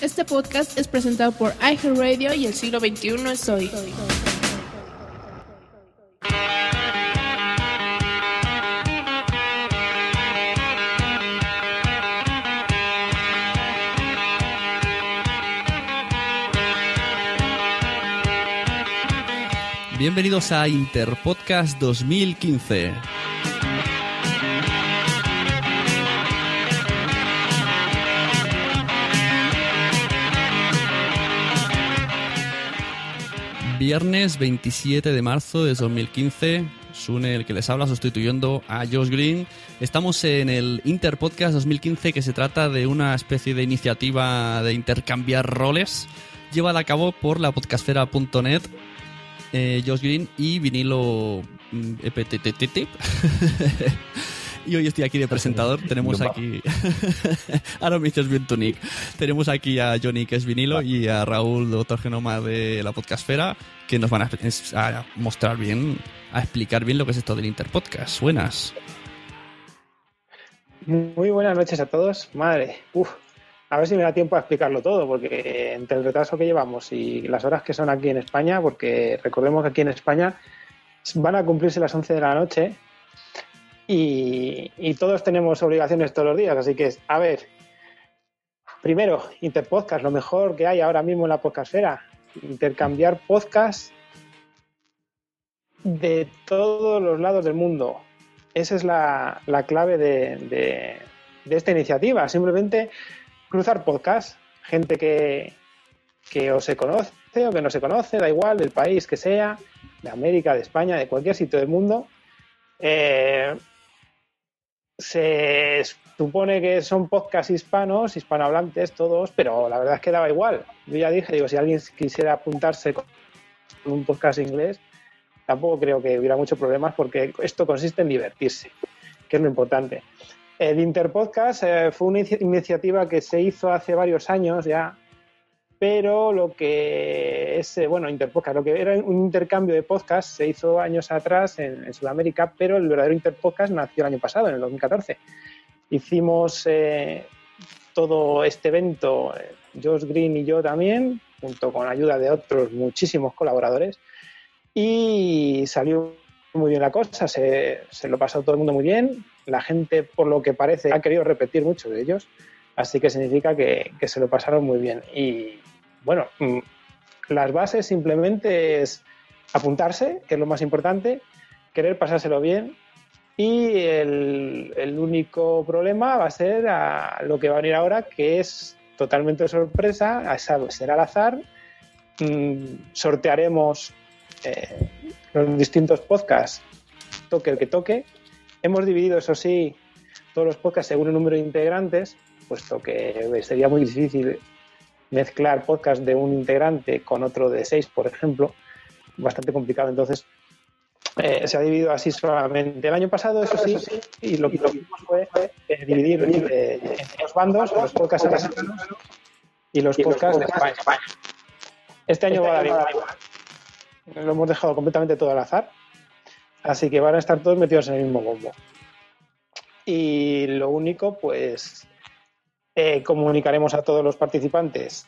Este podcast es presentado por iHeartRadio y el siglo XXI es hoy. Bienvenidos a Interpodcast 2015. Viernes 27 de marzo de 2015, Sune el que les habla sustituyendo a Josh Green. Estamos en el Interpodcast 2015 que se trata de una especie de iniciativa de intercambiar roles llevada a cabo por la podcastfera.net, eh, Josh Green y vinilo mm, EPTTT. Y hoy estoy aquí de presentador. Tenemos aquí. Ahora me dices bien tu nick. Tenemos aquí a Johnny, que es vinilo, y a Raúl, doctor Genoma de la Podcastfera, que nos van a, a mostrar bien, a explicar bien lo que es esto del Interpodcast. Buenas. Muy buenas noches a todos. Madre, uf, a ver si me da tiempo a explicarlo todo, porque entre el retraso que llevamos y las horas que son aquí en España, porque recordemos que aquí en España van a cumplirse las 11 de la noche y, todos tenemos obligaciones todos los días, así que, a ver, primero, Interpodcast, lo mejor que hay ahora mismo en la podcastera, intercambiar podcast de todos los lados del mundo. Esa es la, clave de, esta iniciativa, simplemente cruzar podcast, gente que, que o se conoce o que no se conoce, da igual, del país que sea, de América, de España, de cualquier sitio del mundo. Eh, se supone que son podcasts hispanos, hispanohablantes todos, pero la verdad es que daba igual. Yo ya dije, digo, si alguien quisiera apuntarse con un podcast inglés, tampoco creo que hubiera muchos problemas porque esto consiste en divertirse, que es lo importante. El Interpodcast eh, fue una iniciativa que se hizo hace varios años ya, pero lo que es, bueno, Interpodcast, lo que era un intercambio de podcast se hizo años atrás en, Sudamérica, pero el verdadero Interpodcast nació el año pasado, en el 2014. Hicimos eh, todo este evento, eh, Josh Green y yo también, junto con ayuda de otros muchísimos colaboradores, y salió muy bien la cosa, se, se lo pasó todo el mundo muy bien, la gente, por lo que parece, ha querido repetir muchos de ellos, así que significa que, que se lo pasaron muy bien. Y, bueno, mm, las bases simplemente es apuntarse, que es lo más importante, querer pasárselo bien y el, único problema va a ser a lo que va a venir ahora, que es totalmente sorpresa, será al azar. Mm, sortearemos eh, los distintos podcasts, toque el que toque. Hemos dividido, eso sí, todos los podcasts según el número de integrantes, puesto que sería muy difícil mezclar podcast de un integrante con otro de seis, por ejemplo, bastante complicado. Entonces, eh, se ha dividido así solamente. El año pasado, eso sí, y lo que hicimos fue eh, dividir eh, en dos bandos, los podcasts americanos y los podcasts de España. Este año va a dar igual. Lo hemos dejado completamente todo al azar. Así que van a estar todos metidos en el mismo bombo. Y lo único, pues, eh, comunicaremos a todos los participantes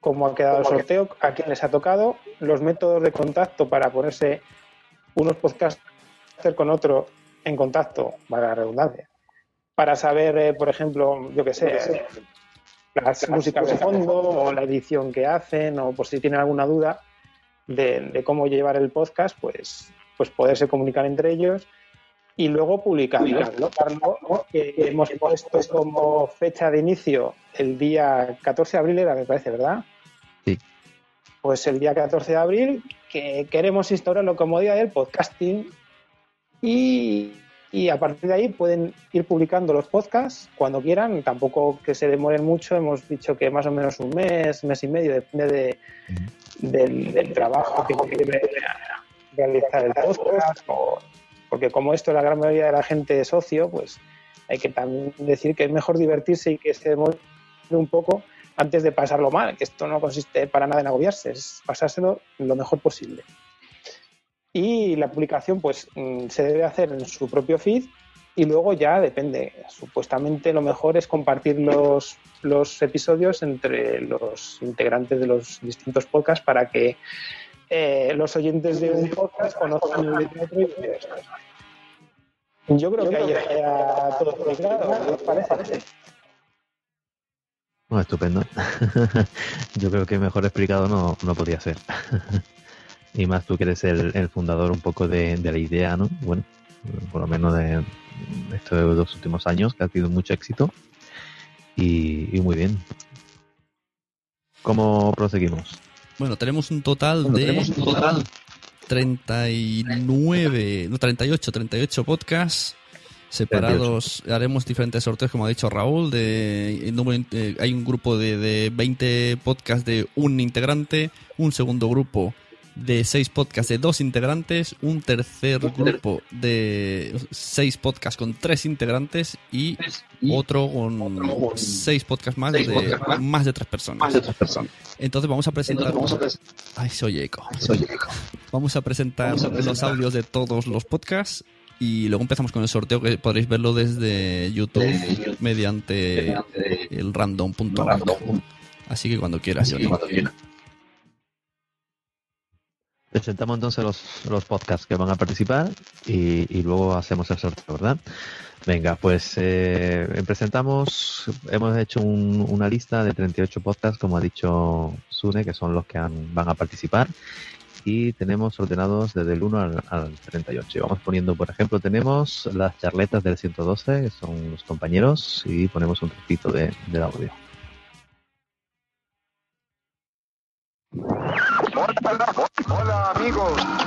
cómo ha quedado el sorteo, a quién les ha tocado, los métodos de contacto para ponerse unos podcasters con otro en contacto, para la redundancia, para saber, eh, por ejemplo, yo qué sé, las músicas de fondo. o la edición que hacen o por si tienen alguna duda de, de cómo llevar el podcast, pues, pues poderse comunicar entre ellos y luego publicarlo. que hemos puesto como fecha de inicio el día 14 de abril, era, me parece, ¿verdad? Sí. Pues el día 14 de abril, que queremos instaurarlo como día del podcasting y, y a partir de ahí pueden ir publicando los podcasts cuando quieran, tampoco que se demoren mucho, hemos dicho que más o menos un mes, mes y medio, depende de, del, del, trabajo que quiere realizar el podcast o porque como esto la gran mayoría de la gente es socio, pues hay que también decir que es mejor divertirse y que se mueva un poco antes de pasarlo mal, que esto no consiste para nada en agobiarse, es pasárselo lo mejor posible. Y la publicación pues mm, se debe hacer en su propio feed y luego ya depende. Supuestamente lo mejor es compartir los, los episodios entre los integrantes de los distintos podcasts para que eh, los oyentes de un podcast conozcan el de y Yo creo que ahí está todo ¿qué os parece? estupendo. Yo creo que mejor explicado no, no podía ser. y más tú que eres el, el fundador un poco de, de, la idea, ¿no? Bueno, por lo menos de, estos dos últimos años, que ha tenido mucho éxito. Y muy bien. ¿Cómo proseguimos? Bueno, tenemos un total bueno, de tenemos un total 39, no, 38, 38 podcasts separados. 38. Haremos diferentes sorteos, como ha dicho Raúl. De, eh, hay un grupo de, de 20 podcasts de un integrante, un segundo grupo de seis podcasts de dos integrantes, un tercer grupo de seis podcasts con tres integrantes y otro con seis podcasts más de más de tres personas. Entonces vamos a presentar. Ay, soy eco. Vamos a presentar los audios de todos los podcasts y luego empezamos con el sorteo que podréis verlo desde YouTube mediante el random.org. Así que cuando quieras. Presentamos entonces los, los podcasts que van a participar y, luego hacemos el sorteo, ¿verdad? Venga, pues eh, presentamos, hemos hecho un, una lista de 38 podcasts, como ha dicho Sune, que son los que han, van a participar. Y tenemos ordenados desde el 1 al, al 38. Y vamos poniendo, por ejemplo, tenemos las charletas del 112, que son los compañeros, y ponemos un trocito de, audio.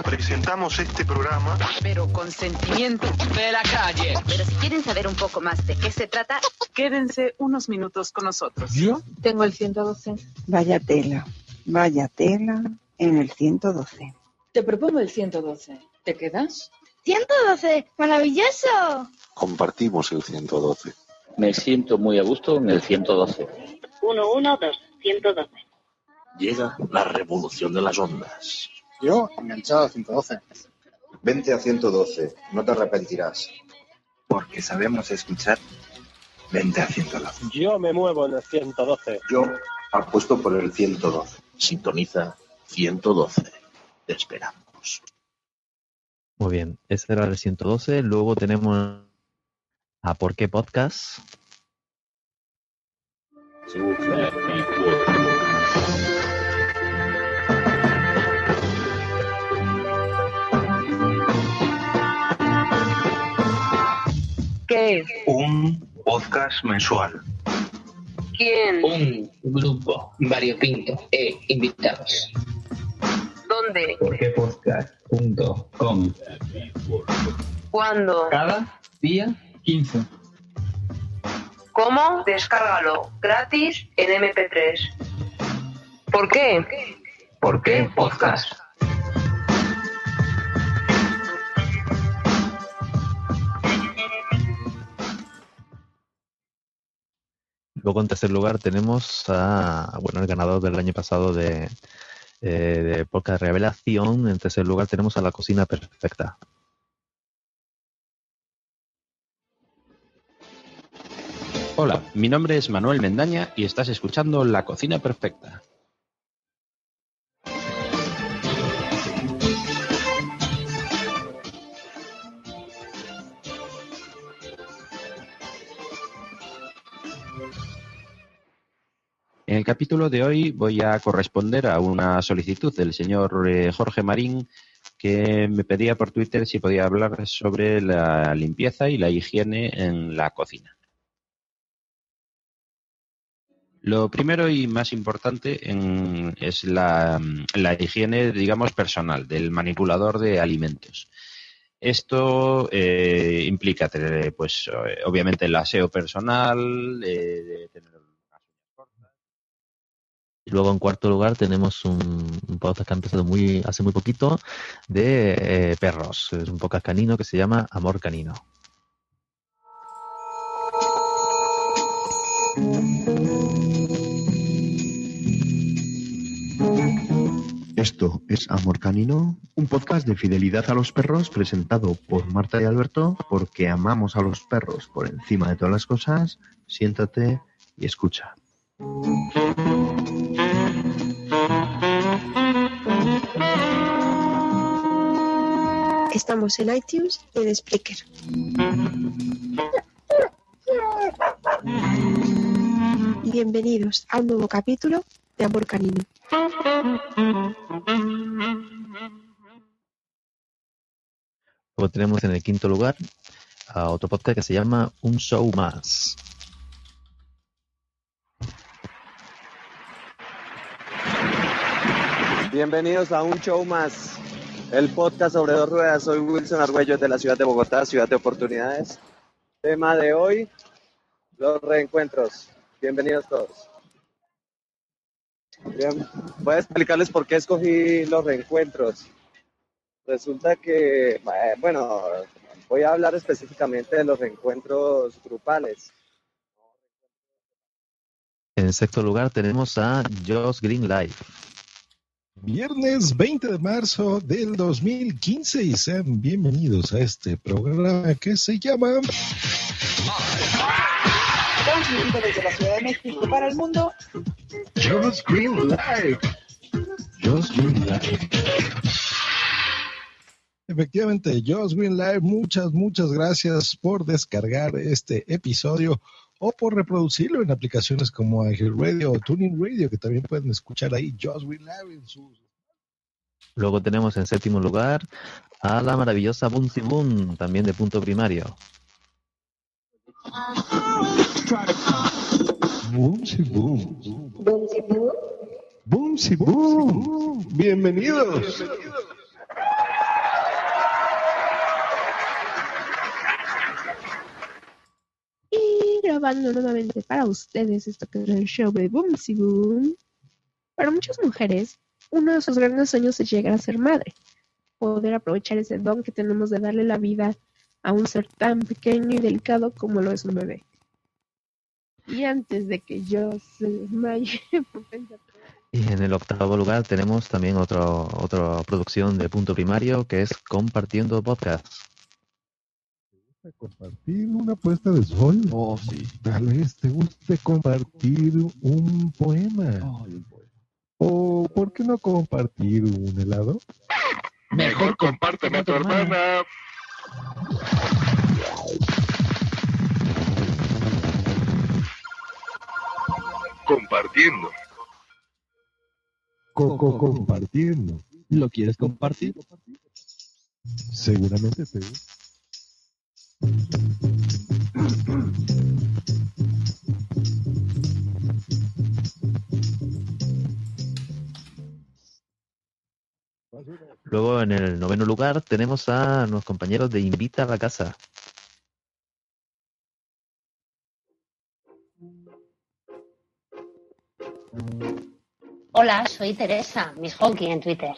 Presentamos este programa. Pero con sentimiento de la calle. Pero si quieren saber un poco más de qué se trata, quédense unos minutos con nosotros. ¿Yo? Tengo el 112. Vaya tela, vaya tela en el 112. Te propongo el 112. ¿Te quedas? 112, maravilloso. Compartimos el 112. Me siento muy a gusto en el 112. 112, 112 llega la revolución de las ondas. Yo, enganchado a 112. Vente a 112, no te arrepentirás. Porque sabemos escuchar. Vente a 112. Yo me muevo en el 112. Yo apuesto por el 112. Sintoniza 112. Te esperamos. Muy bien, ese era el 112. Luego tenemos a ¿Por qué Podcast? ¿Qué? Un podcast mensual. ¿Quién? Un grupo variopinto e invitados. ¿Dónde? Porquepodcast.com ¿Cuándo? Cada día 15. ¿Cómo? Descárgalo gratis en MP3. ¿Por qué? ¿Por qué podcast? En tercer lugar tenemos a, bueno, el ganador del año pasado de, eh, de Revelación. En tercer lugar tenemos a La Cocina Perfecta. Hola, mi nombre es Manuel Mendaña y estás escuchando La Cocina Perfecta. En el capítulo de hoy voy a corresponder a una solicitud del señor eh, Jorge Marín que me pedía por Twitter si podía hablar sobre la limpieza y la higiene en la cocina. Lo primero y más importante es la, higiene, digamos, personal del manipulador de alimentos. Esto eh, implica tener, pues, obviamente el aseo personal, eh, tener luego en cuarto lugar tenemos un, podcast que ha empezado muy, hace muy poquito de eh, perros. Es un podcast canino que se llama Amor Canino. Esto es es Amor Canino, un podcast de fidelidad a los perros presentado por Marta y Alberto porque amamos a los perros por encima de todas las cosas. Siéntate y escucha. Estamos en iTunes y en Spreaker. Bienvenidos a un nuevo capítulo de Amor Canino. Luego tenemos en el quinto lugar a otro podcast que se llama Un Show Más. Bienvenidos a Un Show Más, el podcast sobre dos ruedas. Soy Wilson Argüello de la ciudad de Bogotá, ciudad de oportunidades. Tema de hoy, los reencuentros. Bienvenidos todos. Bien, voy a explicarles por qué escogí los reencuentros. Resulta que, eh, bueno, voy a hablar específicamente de los reencuentros grupales. En sexto lugar tenemos a Josh Green Live. Viernes 20 de marzo del 2015 y sean bienvenidos a este programa que se llama Transmitido desde la Ciudad de México para el mundo. Just Green Live. Just Green Live. Efectivamente, Just Green Live, muchas, muchas gracias por descargar este episodio o por reproducirlo en aplicaciones como Radio o Tuning Radio, que también pueden escuchar ahí Just Green Live en sus Luego tenemos en séptimo lugar a la maravillosa Boomsy Boom, también de punto primario. Boomsy Boom. Boomsy Boom. Boomsy Boom. Bienvenidos. Y grabando nuevamente para ustedes esto que es el show de Boomsy Boom. Para muchas mujeres, uno de sus grandes sueños es llegar a ser madre. Poder aprovechar ese don que tenemos de darle la vida a un ser tan pequeño y delicado como lo es un bebé. Y antes de que yo se desmaye Y en el octavo lugar tenemos también otro, otra producción de punto primario que es Compartiendo Podcast. Compartir una puesta de sol. Oh, sí. Tal vez te guste compartir un poema. O ¿por qué no compartir un helado? Mejor compárteme a tu hermana. Compartiendo. Coco compartiendo. ¿Lo quieres compartir? Seguramente sí. Luego en el noveno lugar tenemos a los compañeros de Invita a la Casa. Hola, soy Teresa, Miss Honky en Twitter.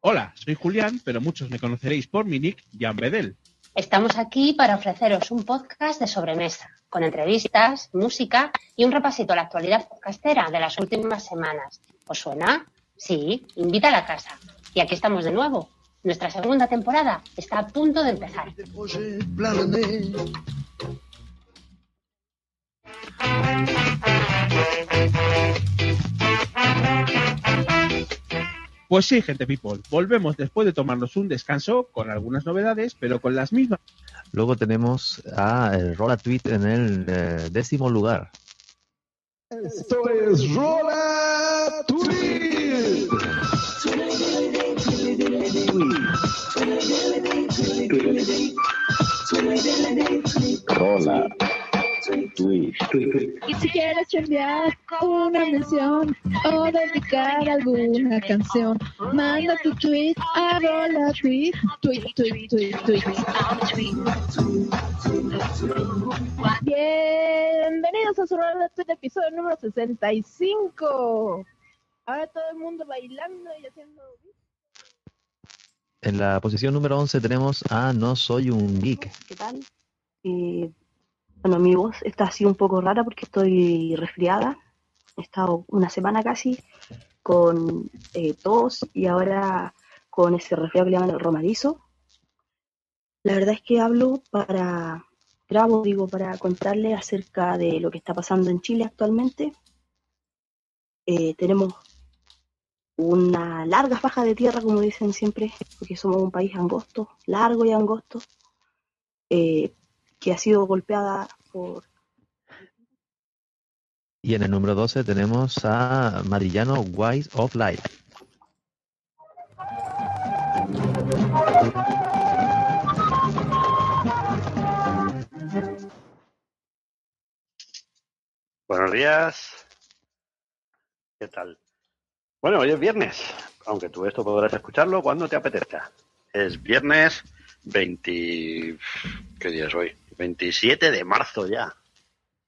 Hola, soy Julián, pero muchos me conoceréis por mi nick, Jan Bedel. Estamos aquí para ofreceros un podcast de sobremesa, con entrevistas, música y un repasito a la actualidad podcastera de las últimas semanas. ¿Os suena? Sí, invita a la casa. Y aquí estamos de nuevo. Nuestra segunda temporada está a punto de empezar. Pues sí, gente people, volvemos después de tomarnos un descanso con algunas novedades, pero con las mismas. Luego tenemos a el Rola Tweet en el eh, décimo lugar. Esto es Rola Tweet. Rola. Tweet. Y si quieres enviar una mención o dedicar alguna canción, manda tu tweet a rola tweet, tweet, tweet, tweet, tweet. Bienvenidos a su rola tweet episodio número 65. Ahora todo el mundo bailando y haciendo... En la posición número 11 tenemos a No Soy un Geek. ¿Qué tal? Eh, bueno, mi voz está así un poco rara porque estoy resfriada. He estado una semana casi con eh, tos y ahora con ese resfriado que le llaman el romadizo. La verdad es que hablo para, grabo, digo, para contarle acerca de lo que está pasando en Chile actualmente. Eh, tenemos una larga faja de tierra, como dicen siempre, porque somos un país angosto, largo y angosto, eh, que ha sido golpeada por Y en el número 12 tenemos a Madrillano Wise of Life. Buenos días. ¿Qué tal? Bueno, hoy es viernes, aunque tú esto podrás escucharlo cuando te apetezca. Es viernes 20... ¿Qué día es hoy? 27 de marzo ya,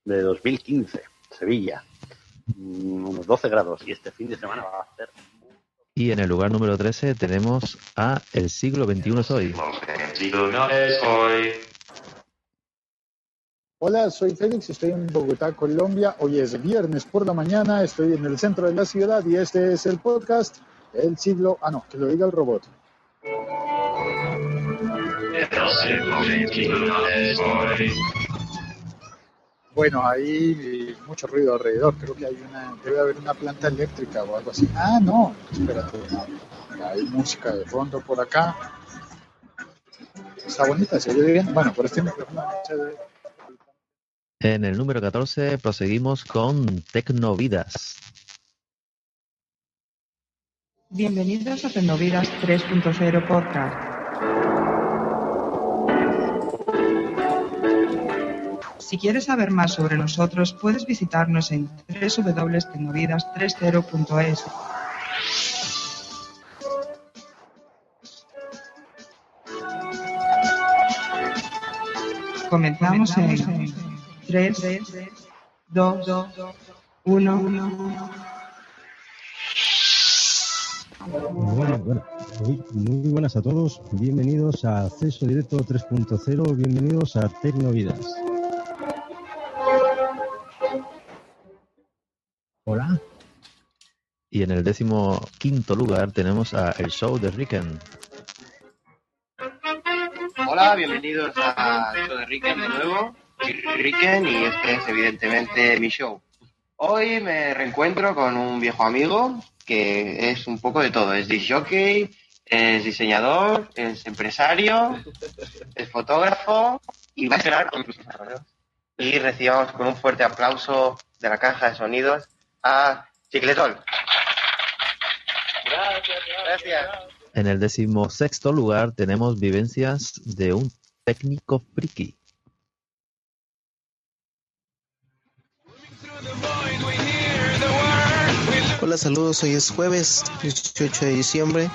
de 2015, Sevilla. Mm, Unos 12 grados y este fin de semana va a hacer... Y en el lugar número 13 tenemos a El siglo XXI soy. Hola, soy Félix, estoy en Bogotá, Colombia. Hoy es viernes por la mañana, estoy en el centro de la ciudad y este es el podcast El siglo... Ah, no, que lo diga el robot. Bueno, hay mucho ruido alrededor, creo que hay una, debe haber una planta eléctrica o algo así. Ah, no, espérate, hay música de fondo por acá. Está bonita, se oye bien. Bueno, por este micrófono ve En el número 14 proseguimos con Tecnovidas. Bienvenidos a Tecnovidas 3.0 Podcast. Si quieres saber más sobre nosotros, puedes visitarnos en www.tecnovidas30.es. Comenzamos en 3, 2, 1. Bueno, bueno, muy, buenas a todos, bienvenidos a Acceso Directo 3.0, bienvenidos a Tecnovidas. Hola. Y en el décimo quinto lugar tenemos a El Show de Ricken. Hola, bienvenidos a show de Ricken de nuevo. Soy Ricken y este es evidentemente mi show. Hoy me reencuentro con un viejo amigo que es un poco de todo. Es disc jockey, es diseñador, es empresario, es fotógrafo y va a ser con mis desarrollos. Y recibamos con un fuerte aplauso de la caja de sonidos a Chicletol. Gracias, gracias. En el décimo sexto lugar tenemos vivencias de un técnico friki. Hola, saludos. Hoy es jueves 18 de diciembre.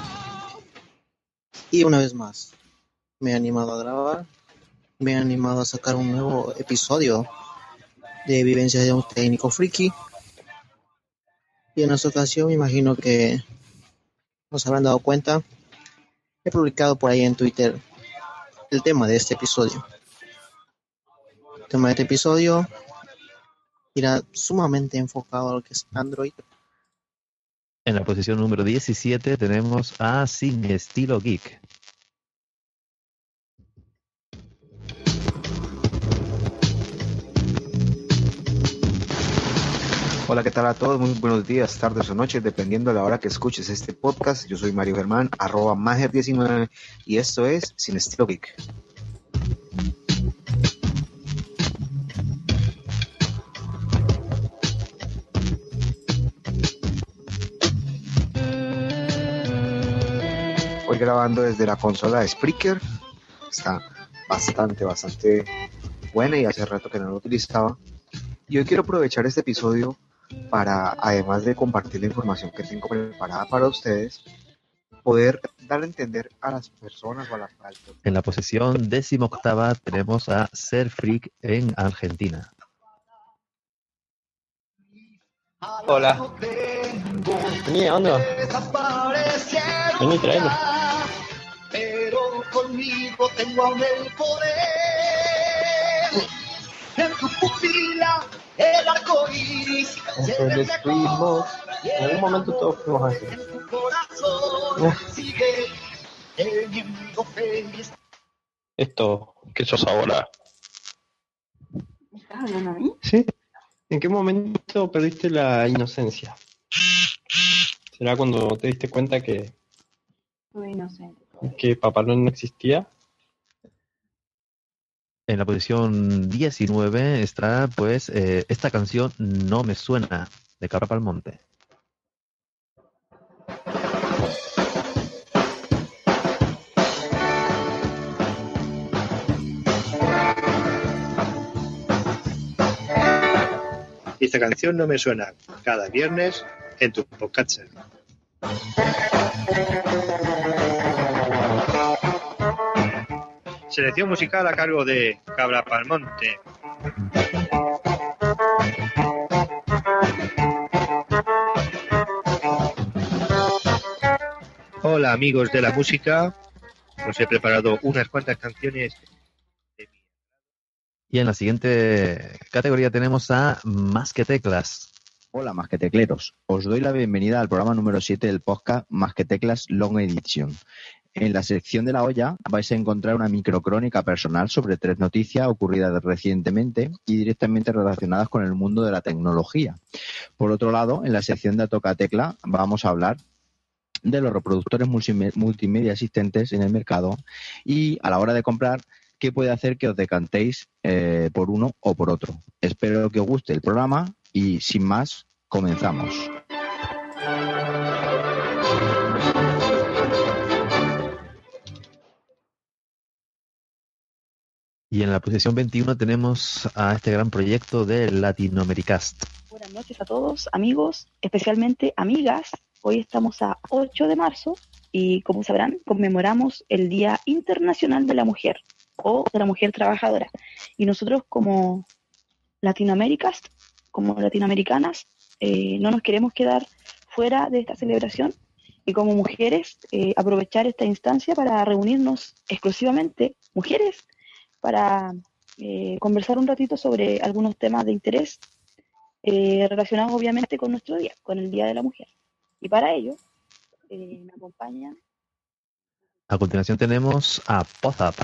Y una vez más, me he animado a grabar. Me he animado a sacar un nuevo episodio de Vivencias de un técnico friki. Y en esta ocasión, me imagino que nos habrán dado cuenta. He publicado por ahí en Twitter el tema de este episodio. El tema de este episodio irá sumamente enfocado a lo que es Android En la posición número 17 tenemos a Sin Estilo Geek. Hola, ¿qué tal a todos? Muy buenos días, tardes o noches, dependiendo de la hora que escuches este podcast. Yo soy Mario Germán, arroba Mager19, y esto es Sin Estilo Geek. Hoy grabando desde la consola de Spreaker. Está bastante, bastante buena y hace rato que no lo utilizaba. Y hoy quiero aprovechar este episodio para, además de compartir la información que tengo preparada para ustedes, poder dar a entender a las personas o a las En la posición décimo octava tenemos a Ser Freak en Argentina. Hola. Vení, ¿dónde Vení, traelo. Pero conmigo tengo aún el poder. En tu pupila el arco iris En algún momento todos fuimos así. Esto, ¿qué sos ahora? ¿Me estás hablando a mí? ¿Sí? ¿En qué momento perdiste la inocencia? ¿Será cuando te diste cuenta que, Soy inocente. que Papá no existía? En la posición 19 está, pues, eh, esta canción No me suena, de Cabra Palmonte. Esta canción no me suena cada viernes en tu podcast. Selección musical a cargo de Cabra Palmonte. Hola amigos de la música, os he preparado unas cuantas canciones Y en la siguiente categoría tenemos a Más que Teclas. Hola, más que tecleros. Os doy la bienvenida al programa número 7 del podcast Más que Teclas Long Edition. En la sección de la olla vais a encontrar una microcrónica personal sobre tres noticias ocurridas recientemente y directamente relacionadas con el mundo de la tecnología. Por otro lado, en la sección de Toca Tecla vamos a hablar de los reproductores multime- multimedia existentes en el mercado y a la hora de comprar qué puede hacer que os decantéis eh, por uno o por otro. Espero que os guste el programa y sin más, comenzamos. Y en la posición 21 tenemos a este gran proyecto de Latinoamericast. Buenas noches a todos, amigos, especialmente amigas. Hoy estamos a 8 de marzo y, como sabrán, conmemoramos el Día Internacional de la Mujer o de la Mujer Trabajadora. Y nosotros, como Latinoaméricas, como latinoamericanas, eh, no nos queremos quedar fuera de esta celebración y como mujeres eh, aprovechar esta instancia para reunirnos exclusivamente mujeres para eh, conversar un ratito sobre algunos temas de interés eh, relacionados obviamente con nuestro día, con el Día de la Mujer. Y para ello eh, me acompaña A continuación tenemos a Pozap.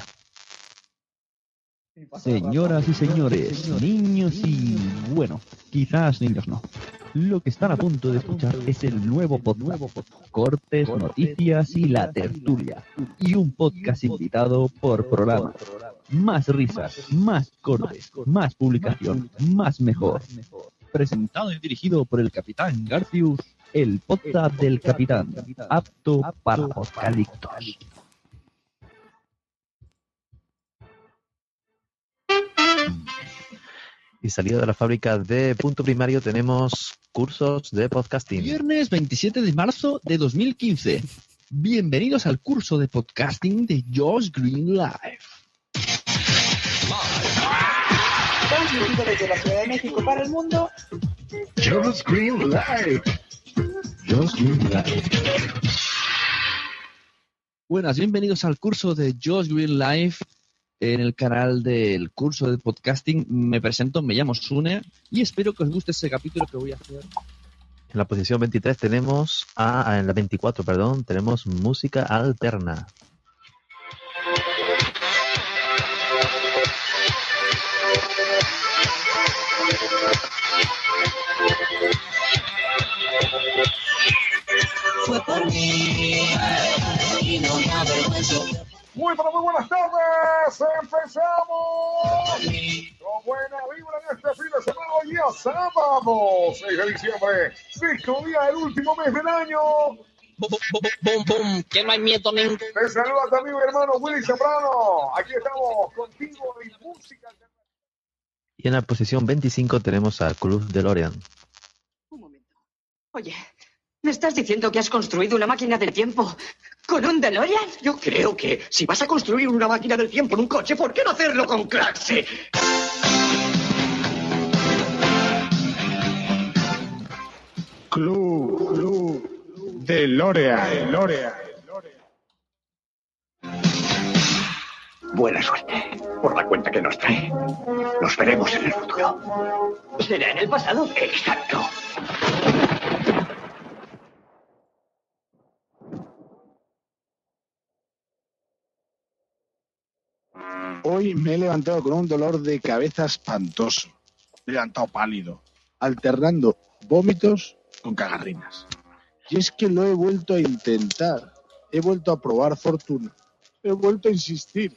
Señoras y señores, niños y bueno, quizás niños no. Lo que están a punto de escuchar es el nuevo podcast, cortes, noticias y la tertulia. Y un podcast invitado por programa. Más risas, más cortes, más publicación, más mejor. Presentado y dirigido por el Capitán Garcius, el podcast del Capitán, apto para apocaliptos. Y salido de la fábrica de punto primario tenemos cursos de podcasting. Viernes 27 de marzo de 2015. Bienvenidos al curso de podcasting de Josh Green Live. Transmitido desde la Ciudad de México para el mundo. Just Green Live. Just Green Live. Buenas, bienvenidos al curso de Josh Green Live en el canal del curso de podcasting. Me presento, me llamo Sune y espero que os guste ese capítulo que voy a hacer. En la posición 23 tenemos a, a- en la 24, perdón, tenemos música alterna. Fue por mí y no me avergüenzo. Muy, pero muy buenas tardes. Empezamos. Con buena vibra en este fin de semana. Hoy día sábado, 6 de diciembre. Disco día del último mes del año. Bum, bum, que no hay miedo ni Te saluda amigo y hermano Willy Zambrano. Aquí estamos contigo en música. Y en la posición 25 tenemos a Cruz DeLorean. Oye, ¿me estás diciendo que has construido una máquina del tiempo con un DeLorean? Yo creo que si vas a construir una máquina del tiempo en un coche, ¿por qué no hacerlo con clase? Club, Club de Lorea, Lorea. Buena suerte por la cuenta que nos trae. Nos veremos en el futuro. ¿Será en el pasado? Exacto. Hoy me he levantado con un dolor de cabeza espantoso. Me he levantado pálido, alternando vómitos con cagarrinas. Y es que lo he vuelto a intentar. He vuelto a probar fortuna. He vuelto a insistir.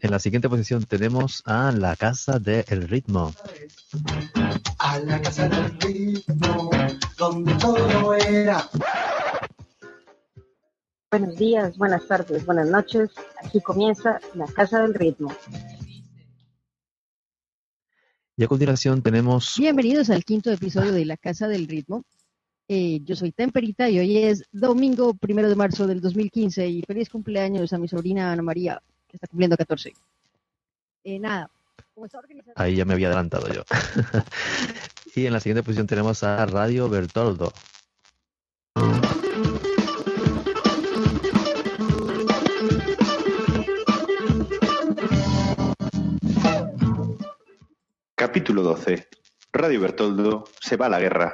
En la siguiente posición tenemos a La Casa del Ritmo. A la casa del ritmo, donde todo era. Buenos días, buenas tardes, buenas noches. Aquí comienza la Casa del Ritmo. Y a continuación tenemos Bienvenidos al quinto episodio de La Casa del Ritmo. Eh, yo soy Temperita y hoy es domingo primero de marzo del 2015 y feliz cumpleaños a mi sobrina Ana María, que está cumpliendo 14. Eh, nada, como está organizado- Ahí ya me había adelantado yo. y en la siguiente posición tenemos a Radio Bertoldo. Capítulo 12. Radio Bertoldo se va a la guerra.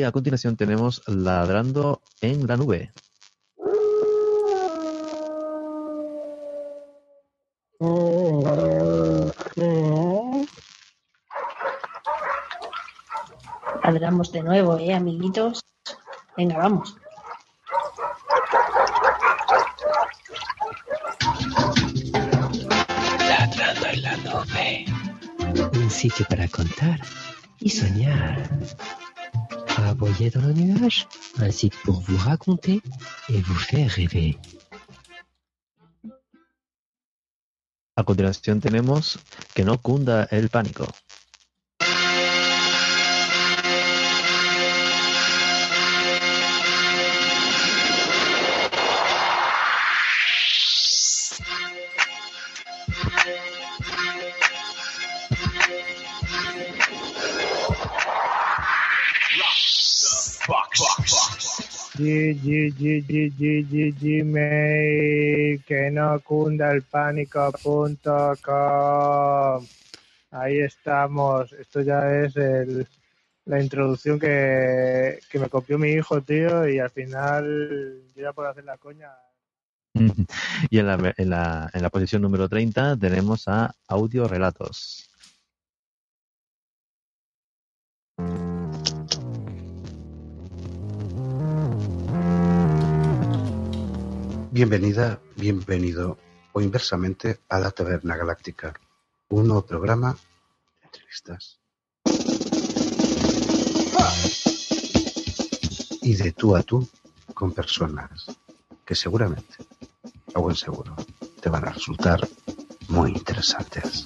Y a continuación tenemos Ladrando en la Nube. Ladramos de nuevo, ¿eh, amiguitos? Venga, vamos. Ladrando en la nube. Un sitio para contar y soñar. Aboyer dans le nuage, un site pour vous raconter et vous faire rêver. A continuación tenemos Que no cunda el pánico. G, G, G, G, G, G, Gmail, que no cunda el pánico.com. Ahí estamos. Esto ya es el, la introducción que, que me copió mi hijo, tío, y al final yo ya puedo hacer la coña. y en la, en, la, en la posición número 30 tenemos a Audio Relatos. Bienvenida, bienvenido o inversamente a la Taberna Galáctica, un nuevo programa de entrevistas. Y de tú a tú con personas que seguramente, a buen seguro, te van a resultar muy interesantes.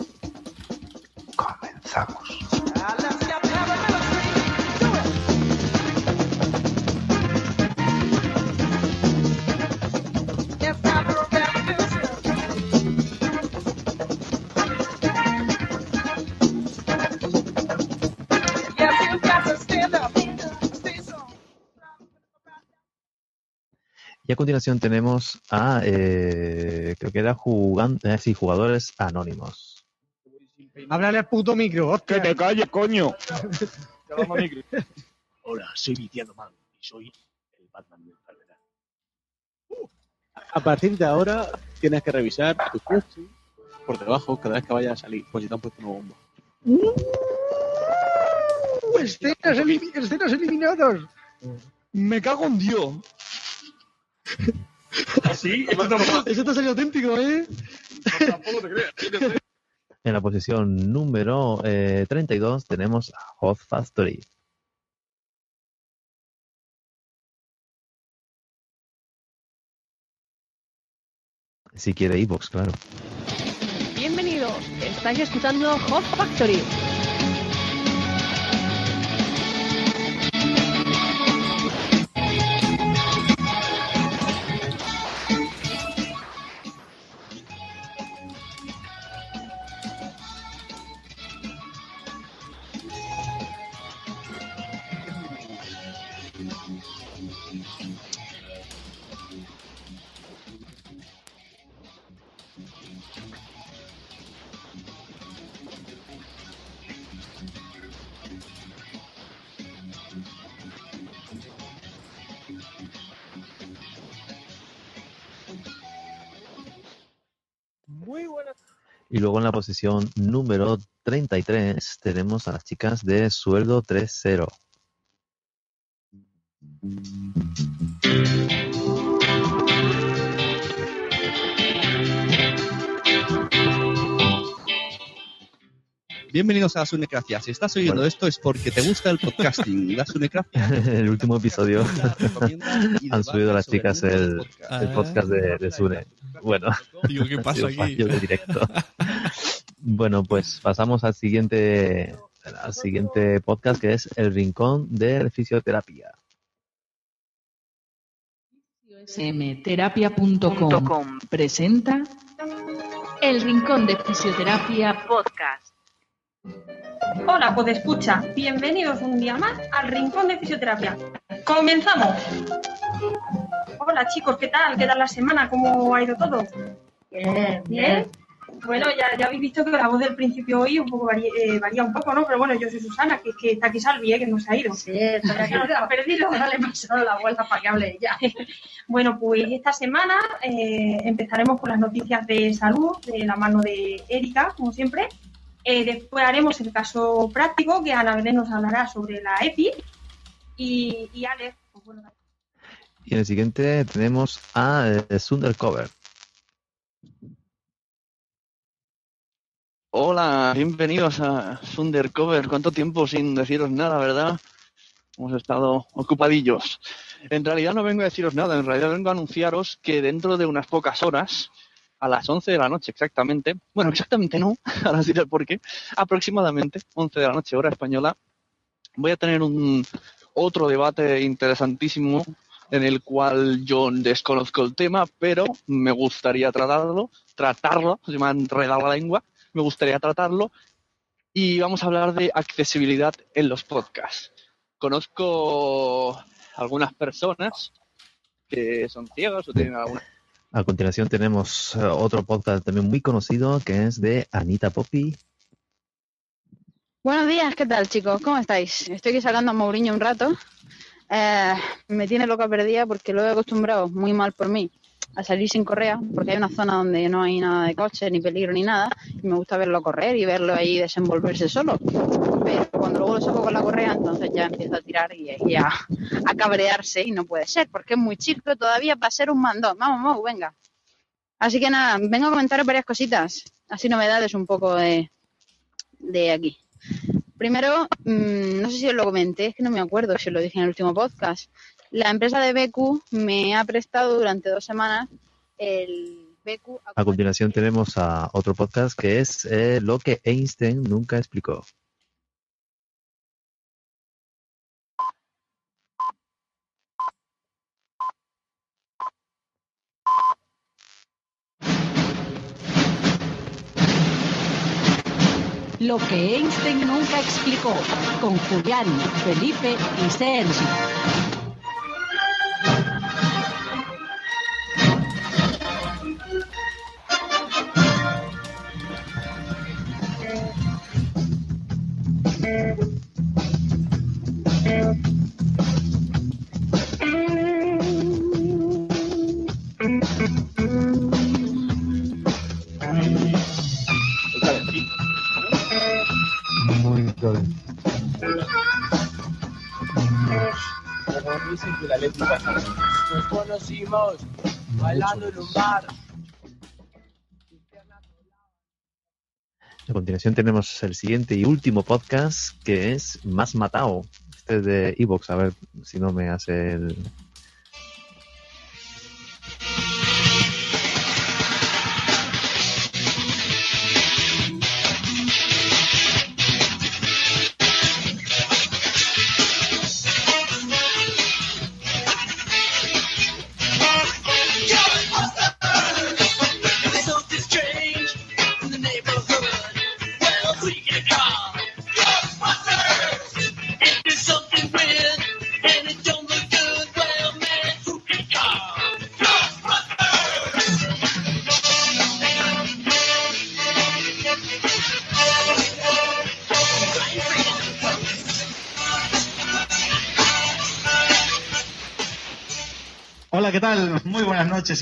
Comenzamos. A continuación tenemos a, eh, creo que era jugan- eh, sí, jugadores anónimos. Háblale al puto micro, Que te calles, coño. Hola, soy Viciano Man y soy el Batman de enfermedad. A partir de ahora tienes que revisar tu coche por debajo cada vez que vayas a salir, pues si te han puesto una bomba. escenas, elimi- escenas eliminadas. Me cago en Dios. ¿Así? Eso te ha salido auténtico, ¿eh? Tampoco te creas. En la posición número eh, 32 tenemos a Hot Factory. Si quiere iVoox, claro. Bienvenidos, estáis escuchando Hot Factory. Y luego en la posición número 33 tenemos a las chicas de Sueldo 3.0. Bienvenidos a la Sunecracia. Si estás oyendo esto es porque te gusta el podcasting. La Sunecracia el último episodio han subido las chicas el, el podcast de, de Sune. Bueno, Digo, ¿qué pasa aquí? fallo de directo. Bueno, pues pasamos al siguiente al siguiente podcast que es El Rincón de Fisioterapia. smterapia.com presenta El Rincón de Fisioterapia Podcast. Hola, pues escucha, bienvenidos un día más al Rincón de Fisioterapia. ¡Comenzamos! Hola chicos, ¿qué tal? ¿Qué tal la semana? ¿Cómo ha ido todo? Bien, bien. Bueno, ya, ya habéis visto que la voz del principio hoy un poco varía, eh, varía un poco, ¿no? Pero bueno, yo soy Susana, que, que está aquí Salvi, ¿eh? que no se ha ido. Sí, está aquí. no se ha perdido. Ahora le he pasado la vuelta para que hable ella. Bueno, pues esta semana eh, empezaremos con las noticias de salud de la mano de Erika, como siempre. Eh, después haremos el caso práctico, que Ana Belén nos hablará sobre la EPI. Y, y Alex, pues bueno, Y en el siguiente tenemos a eh, Sundercover. Hola, bienvenidos a Sundercover. ¿Cuánto tiempo sin deciros nada, verdad? Hemos estado ocupadillos. En realidad no vengo a deciros nada, en realidad vengo a anunciaros que dentro de unas pocas horas, a las 11 de la noche exactamente, bueno, exactamente no, ahora diré el por qué, aproximadamente 11 de la noche hora española, voy a tener un otro debate interesantísimo en el cual yo desconozco el tema, pero me gustaría tratarlo, tratarlo, se me ha enredado la lengua, me gustaría tratarlo. Y vamos a hablar de accesibilidad en los podcasts. Conozco algunas personas que son ciegas o tienen alguna A continuación tenemos eh, otro podcast también muy conocido que es de Anita Poppy. Buenos días, ¿qué tal chicos? ¿Cómo estáis? Estoy aquí sacando a Mourinho un rato. Eh, me tiene loca perdida porque lo he acostumbrado, muy mal por mí, a salir sin correa, porque hay una zona donde no hay nada de coche, ni peligro, ni nada, y me gusta verlo correr y verlo ahí desenvolverse solo. Pero cuando luego lo saco con la correa, entonces ya empieza a tirar y, a, a cabrearse y no puede ser, porque es muy chico todavía para ser un mandón. Vamos, Mau, venga. Así que nada, vengo a comentaros varias cositas, así novedades un poco de, de aquí. Primero, mmm, no sé si os lo comenté, es que no me acuerdo si lo dije en el último podcast. La empresa de BQ me ha prestado durante dos semanas el BQ. A continuación tenemos a otro podcast que es eh, lo que Einstein nunca explicó. Lo que Einstein nunca explicó, con Julián, Felipe y Sergio. Conocimos bailando en un bar. A continuación tenemos el siguiente y último podcast que es Más Matao. Este es de Evox, a ver si no me hace el...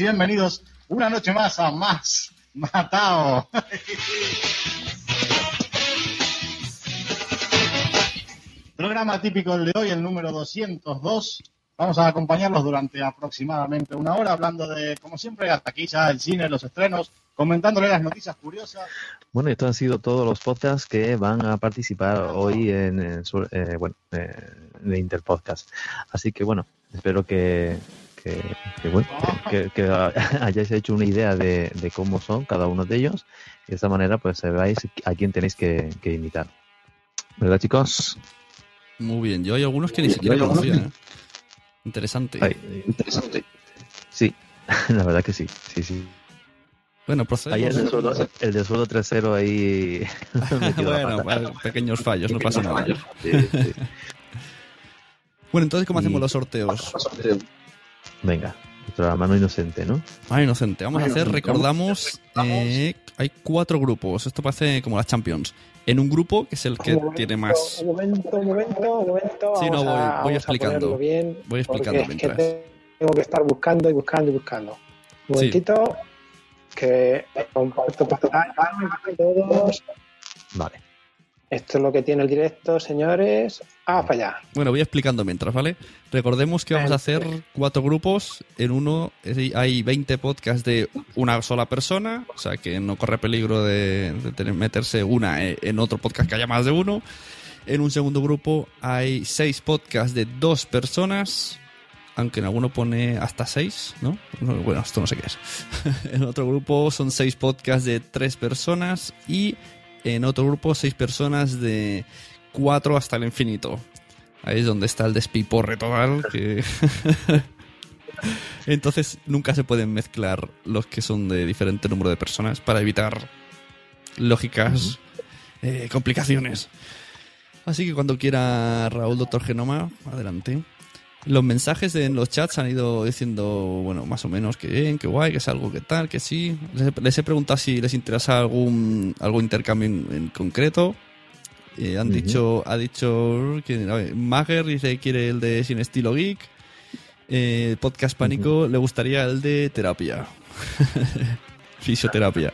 y bienvenidos una noche más a Más Matao. Programa típico el de hoy, el número 202. Vamos a acompañarlos durante aproximadamente una hora hablando de, como siempre, hasta aquí ya el cine, los estrenos, comentándole las noticias curiosas. Bueno, estos han sido todos los podcasts que van a participar hoy en, eh, bueno, eh, en Interpodcast. Así que bueno, espero que, que, que, bueno, que, hayáis hecho una idea de, de cómo son cada uno de ellos y de esta manera pues sepáis a quién tenéis que, imitar. ¿Verdad, chicos? Muy bien, yo hay algunos que ni siquiera conocía. ¿eh? Interesante. Ay, interesante. Sí, la verdad que sí, sí, sí. Bueno, Ahí procedemos. el de sueldo, el de sueldo 3-0 ahí. bueno, pequeños fallos, no pasa nada. Sí, sí. Bueno, entonces, ¿cómo hacemos los sorteos? Venga, nuestra mano inocente, ¿no? Ah, inocente. Vamos a hacer, recordamos, eh, hay cuatro grupos. Esto parece como las Champions. En un grupo, que es el que Un momento, tiene más... Un momento, un momento, un momento. Sí, no, voy- a- voy explicando. bien, Voy explicando porque es que mientras. tengo que estar buscando y buscando y buscando. Un Sí. momentito, que comparto pantalla para todos. Vale. Esto es lo que tiene el directo, señores. Ah, para allá. Bueno, voy explicando mientras, ¿vale? Recordemos que vamos a hacer cuatro grupos. En uno hay 20 podcasts de una sola persona, o sea que no corre peligro de, de tener- meterse una eh, en otro podcast que haya más de uno. En un segundo grupo hay seis podcasts de dos personas, aunque en alguno pone hasta seis. No, Bueno, esto no sé qué es. en otro grupo son seis podcasts de tres personas y en otro grupo seis personas de cuatro hasta el infinito. Ahí es donde está el despiporre total. Que... Entonces nunca se pueden mezclar los que son de diferente número de personas para evitar lógicas eh, complicaciones. Así que cuando quiera Raúl Doctor Genoma, adelante. Los mensajes en los chats han ido diciendo, bueno, más o menos que bien, que guay, que es algo que tal, que sí. Les he, les he preguntado si les interesa algún, algún intercambio en, en concreto. Eh, han dicho, ha dicho que a ver, Mager dice que quiere el de Sin Estilo Geek. Eh, Podcast Pánico le gustaría el de terapia. Fisioterapia.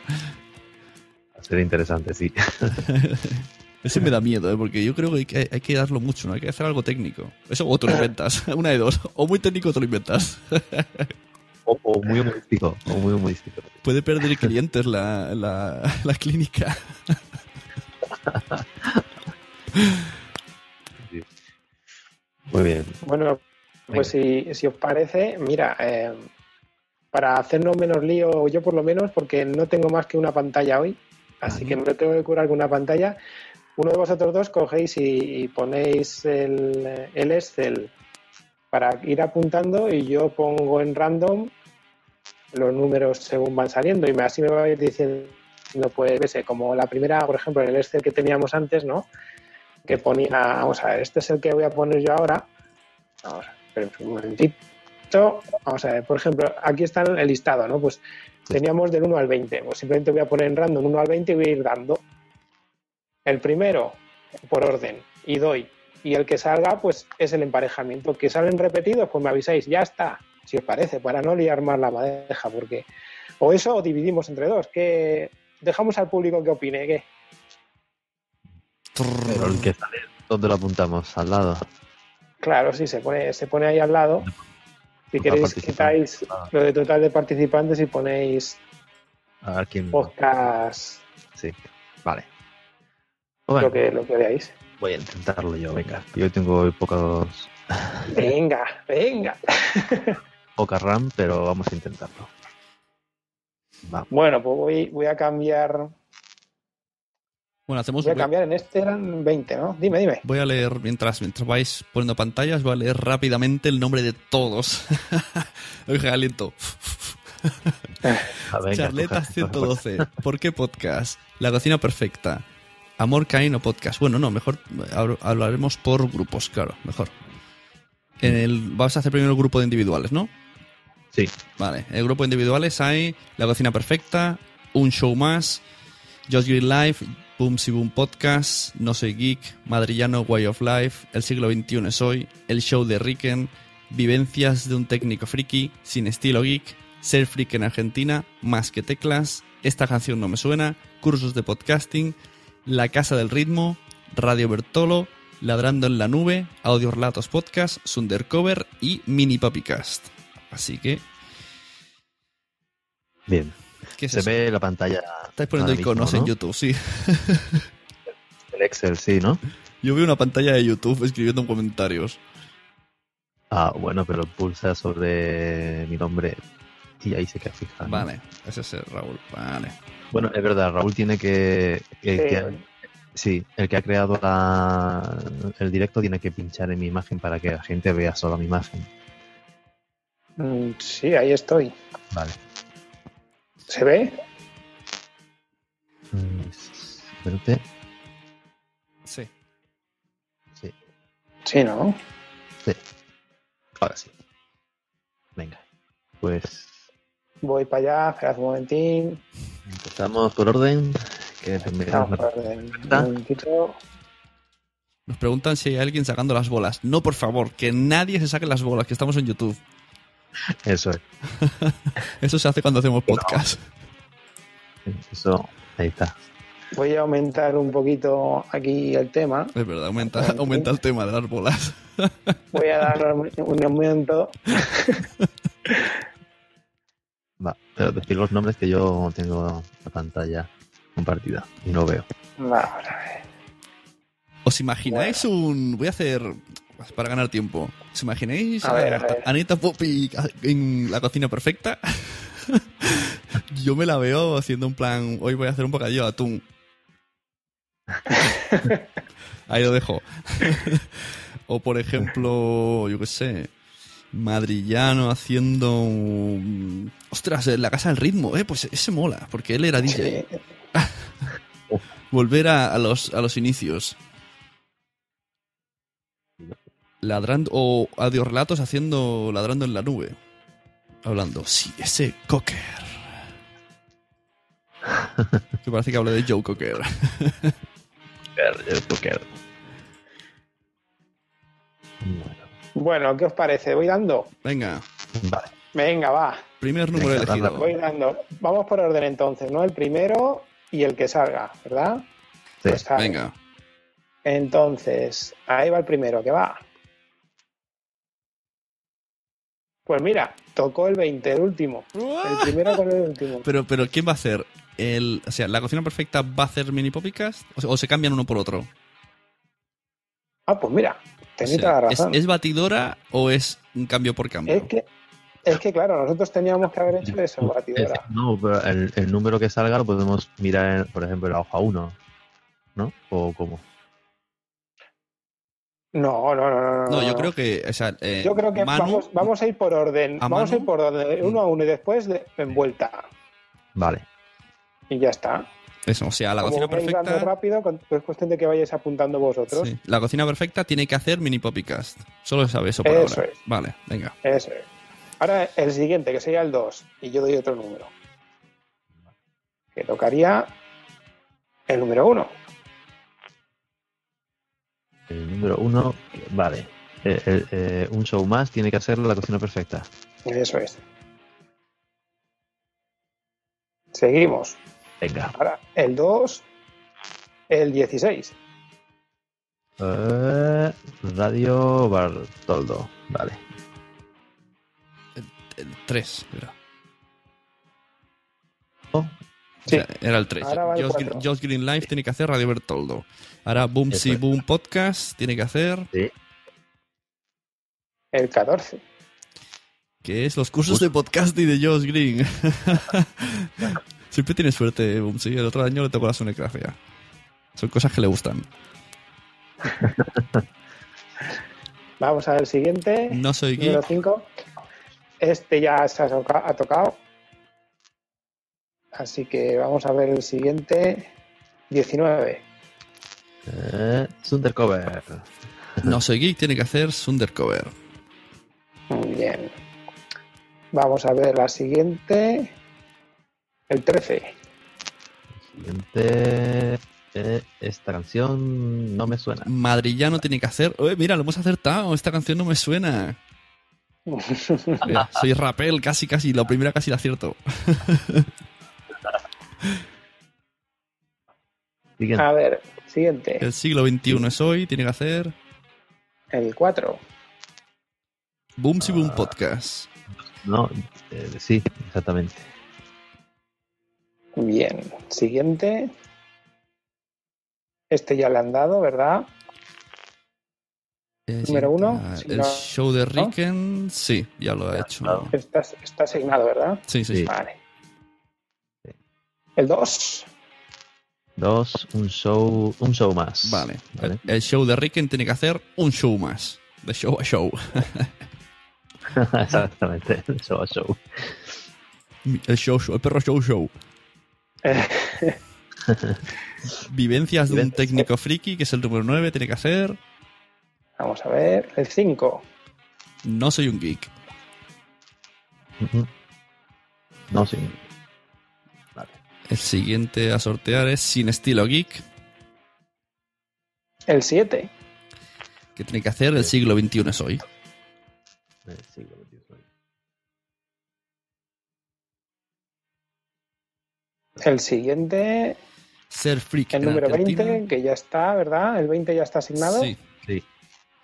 Sería interesante, sí. Ese me da miedo, ¿eh? porque yo creo que hay, que hay que darlo mucho, ¿no? Hay que hacer algo técnico. Eso o te lo inventas. Una de dos. O muy técnico o te lo inventas. O, o muy humorístico. O muy humorístico. Puede perder clientes la, la, la clínica. Muy bien. Bueno, pues si, si os parece, mira, eh, para hacernos menos lío, yo por lo menos, porque no tengo más que una pantalla hoy, así que me tengo que curar con una pantalla. Uno de vosotros dos cogéis y, y ponéis el, el Excel para ir apuntando y yo pongo en random los números según van saliendo y así me va a ir diciendo, pues, ese, como la primera, por ejemplo, en el Excel que teníamos antes, ¿no? Que ponía, vamos a ver, este es el que voy a poner yo ahora. Vamos a ver, un momentito. Vamos a ver, por ejemplo, aquí está el listado, ¿no? Pues teníamos del 1 al 20. Pues simplemente voy a poner en random 1 al 20 y voy a ir dando. El primero, por orden, y doy. Y el que salga, pues es el emparejamiento. Que salen repetidos, pues me avisáis, ya está, si os parece, para no liar más la madeja, porque o eso o dividimos entre dos. Que dejamos al público que opine, ¿qué? Pero el que sale, ¿dónde lo apuntamos? Al lado. Claro, sí, se pone, se pone ahí al lado. Si Total queréis, quitáis lo de total de participantes y ponéis A ver quién. podcast, Sí. Vale. Lo, que, lo que veáis. Voy a intentarlo yo, venga. Yo tengo pocos, Venga, venga. poca RAM, pero vamos a intentarlo. Bueno, pues voy, voy a cambiar. Bueno, hacemos Voy a cambiar en este eran 20, ¿no? Dime, dime. Voy a leer, mientras, mientras vais poniendo pantallas, voy a leer rápidamente el nombre de todos. Oiga, aliento. Ah, coge- 112. ¿Por qué podcast? La cocina perfecta. Amor Caíno podcast. Bueno, no, mejor hab- hablaremos por grupos, claro, mejor. En el, vas a hacer primero el grupo de individuales, ¿no? Sí. Vale, en el grupo de individuales hay La cocina perfecta, Un show más, Just Green Life, Boom Si Boom Podcast, No Soy Geek, Madrillano Way of Life, El siglo XXI es hoy, El show de Ricken, Vivencias de un técnico friki, sin estilo geek, Ser freak en Argentina, Más que teclas, Esta canción no me suena, Cursos de podcasting, La Casa del Ritmo, Radio Bertolo, Ladrando en la Nube, Audio Relatos Podcast, Sundercover y Mini Puppycast. Así que Bien. ¿Qué es Se eso? ve la pantalla. estáis poniendo ahora mismo, iconos en. YouTube, sí. El Excel, sí, ¿no? Yo veo una pantalla de YouTube escribiendo comentarios. Ah, bueno, pero pulsa sobre mi nombre y ahí se queda fija. ¿no? Vale, ese es el Raúl. Vale. Bueno, es verdad, Raúl tiene que. el que- sí, el que ha creado la, el directo tiene que pinchar en mi imagen para que la gente vea solo mi imagen. Mm, Sí, ahí estoy. Vale. ¿Se ve? Mm, Espérate. Sí. Sí, Sí, ¿no? sí. Ahora sí. Venga. Pues Voy para allá, esperad un momentín. empezamos por orden. Que Vamos por orden. Un momentito. Nos preguntan si hay alguien sacando las bolas. No, por favor, que nadie se saque las bolas, que estamos en YouTube. Eso es. Eso se hace cuando hacemos podcast. Eso, ahí está. Voy a aumentar un poquito aquí el tema. Es verdad, aumenta, aumenta el tema de las bolas. Voy a dar un aumento. Decir los nombres que yo tengo la pantalla compartida y no veo. Vamos a ver. ¿Os imagináis un... Voy a hacer... Para ganar tiempo. ¿Os imagináis A ver, a ver. Anita Poppy en la cocina perfecta? Yo me la veo haciendo un plan... Hoy voy a hacer un bocadillo de atún. Ahí lo dejo. o por ejemplo, yo qué sé, Madrillano haciendo... un- Ostras, la casa del ritmo, eh, pues ese mola, porque él era DJ. Volver a, a los, a los inicios. Ladrando, o audiorelatos haciendo ladrando en la nube. Hablando, sí, ese Cocker. que parece que hable de Joe Cocker. Bueno, ¿qué os parece? ¿Voy dando? Venga, Vale. Venga, va. primer número Venga, elegido. Voy dando. Vamos por orden entonces, ¿no? El primero y el que salga, ¿verdad? Sí. Pues sale. Venga, Entonces, ahí va el primero, que va. Pues mira, tocó el 20, el último. El primero con el último. pero, pero ¿quién va a hacer? El, o sea, ¿la cocina perfecta va a hacer mini se- o se cambian uno por otro? Ah, pues mira, tenéis O sea, toda la ¿es, razón. ¿Es batidora o es un cambio por cambio? Es que, es que, claro, nosotros teníamos que haber hecho eso, Es- batidora. no, pero el, el número que salga lo podemos mirar, en, por ejemplo, en la hoja 1, ¿no? O cómo. No, no, no, no. No, yo creo que. O sea, eh, Yo creo que Manu- vamos, vamos a ir por orden. ¿A Vamos a ir por orden, de uno a uno y después de, en vuelta. Vale. Y ya está. Eso, o sea, la Como cocina perfecta. rápido, es cuestión de que vayáis apuntando vosotros. sí, la cocina perfecta tiene que hacer mini popicast. Solo sabe eso por Eso ahora. es. Vale, venga. Eso es. Ahora el siguiente, que sería el 2, y yo doy otro número. Que tocaría el número 1. El número 1, vale. Eh, eh, eh, un show más tiene que hacerlo la cocina perfecta. Eso es. Seguimos. Venga. Ahora el 2, el 16. Eh, Radio Bartoldo. Vale. El 3, era. Oh. O sea, era el 3. Ahora va el Josh, Green Live tiene que hacer Radio Bertoldo. Ahora Boom Si. Boom Podcast tiene que hacer. Sí. El 14. Que es los cursos de podcast y de Josh Green. Siempre tiene suerte, Boom Si. El otro año le tocó la sonografía. Son cosas que le gustan. Vamos a ver el siguiente. No soy Número geek. 5. Este ya se ha tocado. Así que vamos a ver el siguiente. 19. Eh, Sundercover. No soy geek, tiene que hacer Sundercover. Muy bien. Vamos a ver la siguiente. El 13. Siguiente. Eh, esta canción no me suena. Madrillano tiene que hacer. Oye, mira, lo hemos acertado. Esta canción no me suena. Mira, soy Rapel, casi, casi. La primera casi la acierto. A ver, siguiente. El siglo XXI es hoy, tiene que hacer. El 4. Boom si Boom Podcast. No, eh, sí, exactamente. Bien. Siguiente. Este ya le han dado, ¿verdad? Eh, Número uno. Sí, El no. show de Ricken, sí, ya lo ha hecho. Está, está asignado, ¿verdad? Sí, sí, sí. Vale. El 2. Dos, un show, un show más. Vale. El, el show de Ricken tiene que hacer un show más. De show a show. Exactamente, show a show. El show, show, el perro show show. Vivencias de un técnico friki, que es el número 9, tiene que hacer. Vamos a ver. El 5. No soy un geek. No, sí. El siguiente a sortear es Sin Estilo Geek, El 7. que tiene que hacer el siglo XXI es hoy. El siguiente. Ser freak. El número Argentina. 20, que ya está, ¿verdad? El 20 ya está asignado. Sí. Sí.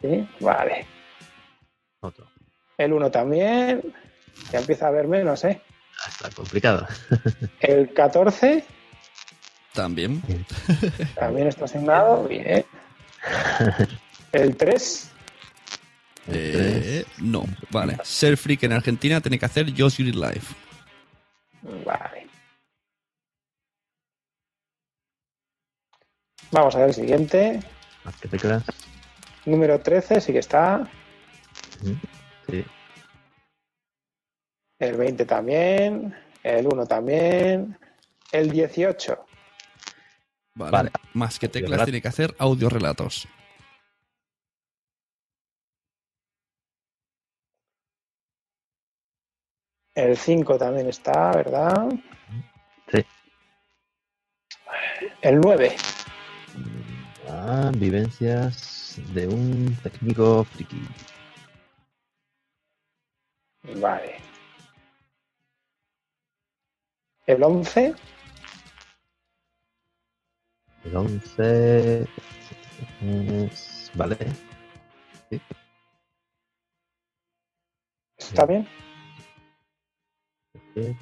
Sí, Vale. Otro. El 1 también. Ya empieza a ver menos, ¿eh? Está complicado. El 14 También. también está asignado. Bien. El 3. Eh, no, vale. Ser freak en Argentina tiene que hacer Just Green Life. Vale. Vamos a ver el siguiente. Más que teclas. Número 13 sí que está. Sí. El 20 también. El 1 también. El 18. Vale. Vale. Más que teclas tiene que hacer audiorelatos. El 5 también está, ¿verdad? Sí. El 9. Ah, vivencias de un técnico friki. Vale. El 11. El 11. es- Vale. Sí. ¿Está bien? Sí.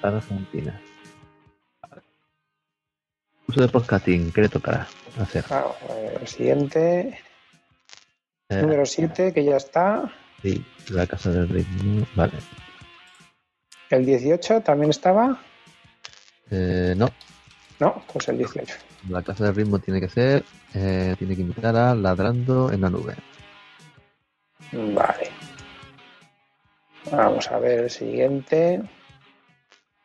Para Argentina. Uso de podcasting, ¿qué le tocará hacer? Vamos a ver, el siguiente. Eh, Número 7, que ya está. Sí, la casa del ritmo. Vale. El 18 también estaba. Eh, no, No, pues el 18. la casa del ritmo tiene que ser. eh, tiene que invitar a Ladrando en la nube. Vale. Vamos a ver el siguiente.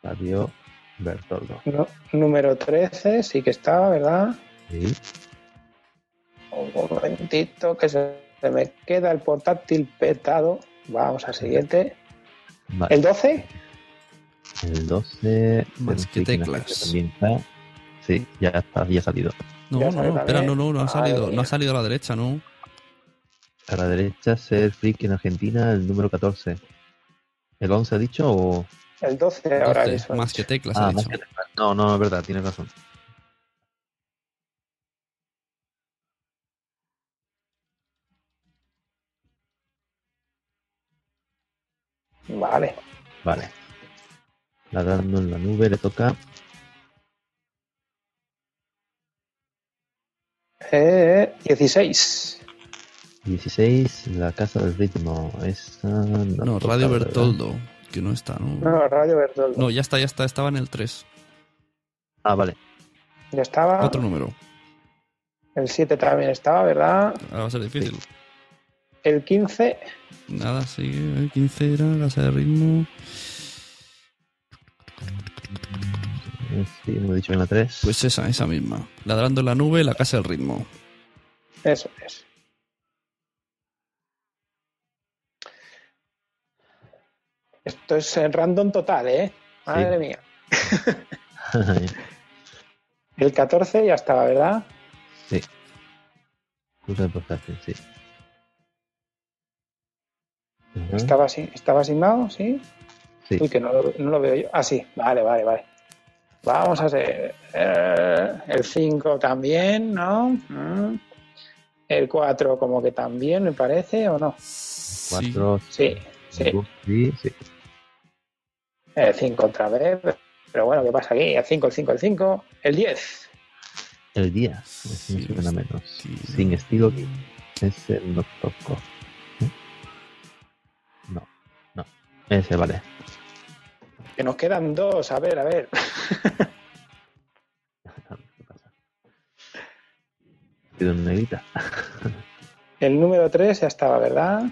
Radio Bertoldo. No, número 13, sí que estaba, ¿verdad? Sí. Un momentito, que se me queda el portátil petado. Vamos al siguiente. Vale. ¿El 12? El 12. Más que teclas. También está. Sí, ya está, ya ha salido. No, no, no, espera, no, no, no ha Madre salido, no ha salido a la derecha, ¿no? A la derecha, ser freak en Argentina, el número 14. ¿El 11 ha dicho o.? El 12 ahora 12, mismo. más que teclas ha Ah, dicho. más que teclas. No, no, es verdad, tienes razón. Vale. Vale. Ladrando en la nube le toca. Eh, 16. 16, la casa del ritmo. Esa no, No, toca, Radio ¿verdad? Que no está, ¿no? No, Radio Bertoldo. No, ya está, ya está, estaba en el 3. Ah, vale. Ya estaba. Otro número. El 7 también estaba, ¿verdad? Ahora va a ser difícil. El 15. Nada, sigue. El 15 era casa de ritmo. Sí, no he dicho en la 3. Pues esa, esa misma. Ladrando en la nube, la casa del ritmo. Eso es. Esto es en random total, ¿eh? Madre mía. El 14 ya estaba, ¿verdad? sí. Uso de portátil, sí. ¿Estaba, asi- ¿Estaba asignado? ¿Sí? Sí. Uy, que no lo, no lo veo yo. Ah, sí. Vale, vale, vale. Vamos a hacer eh, el 5 también, ¿no? Mm. El 4 como que también, me parece, ¿o no? Cuatro. Sí, sí. Sí, sí. El 5 otra vez. Pero bueno, ¿qué pasa aquí? El 5, el 5, el 5. El 10. El día. Ese me suena menos. Sin estilo. Ese no tocó. ¿Eh? No, no. Ese vale. Que nos quedan dos. A ver, a ver. Pido una negrita. El número 3 ya estaba, ¿verdad?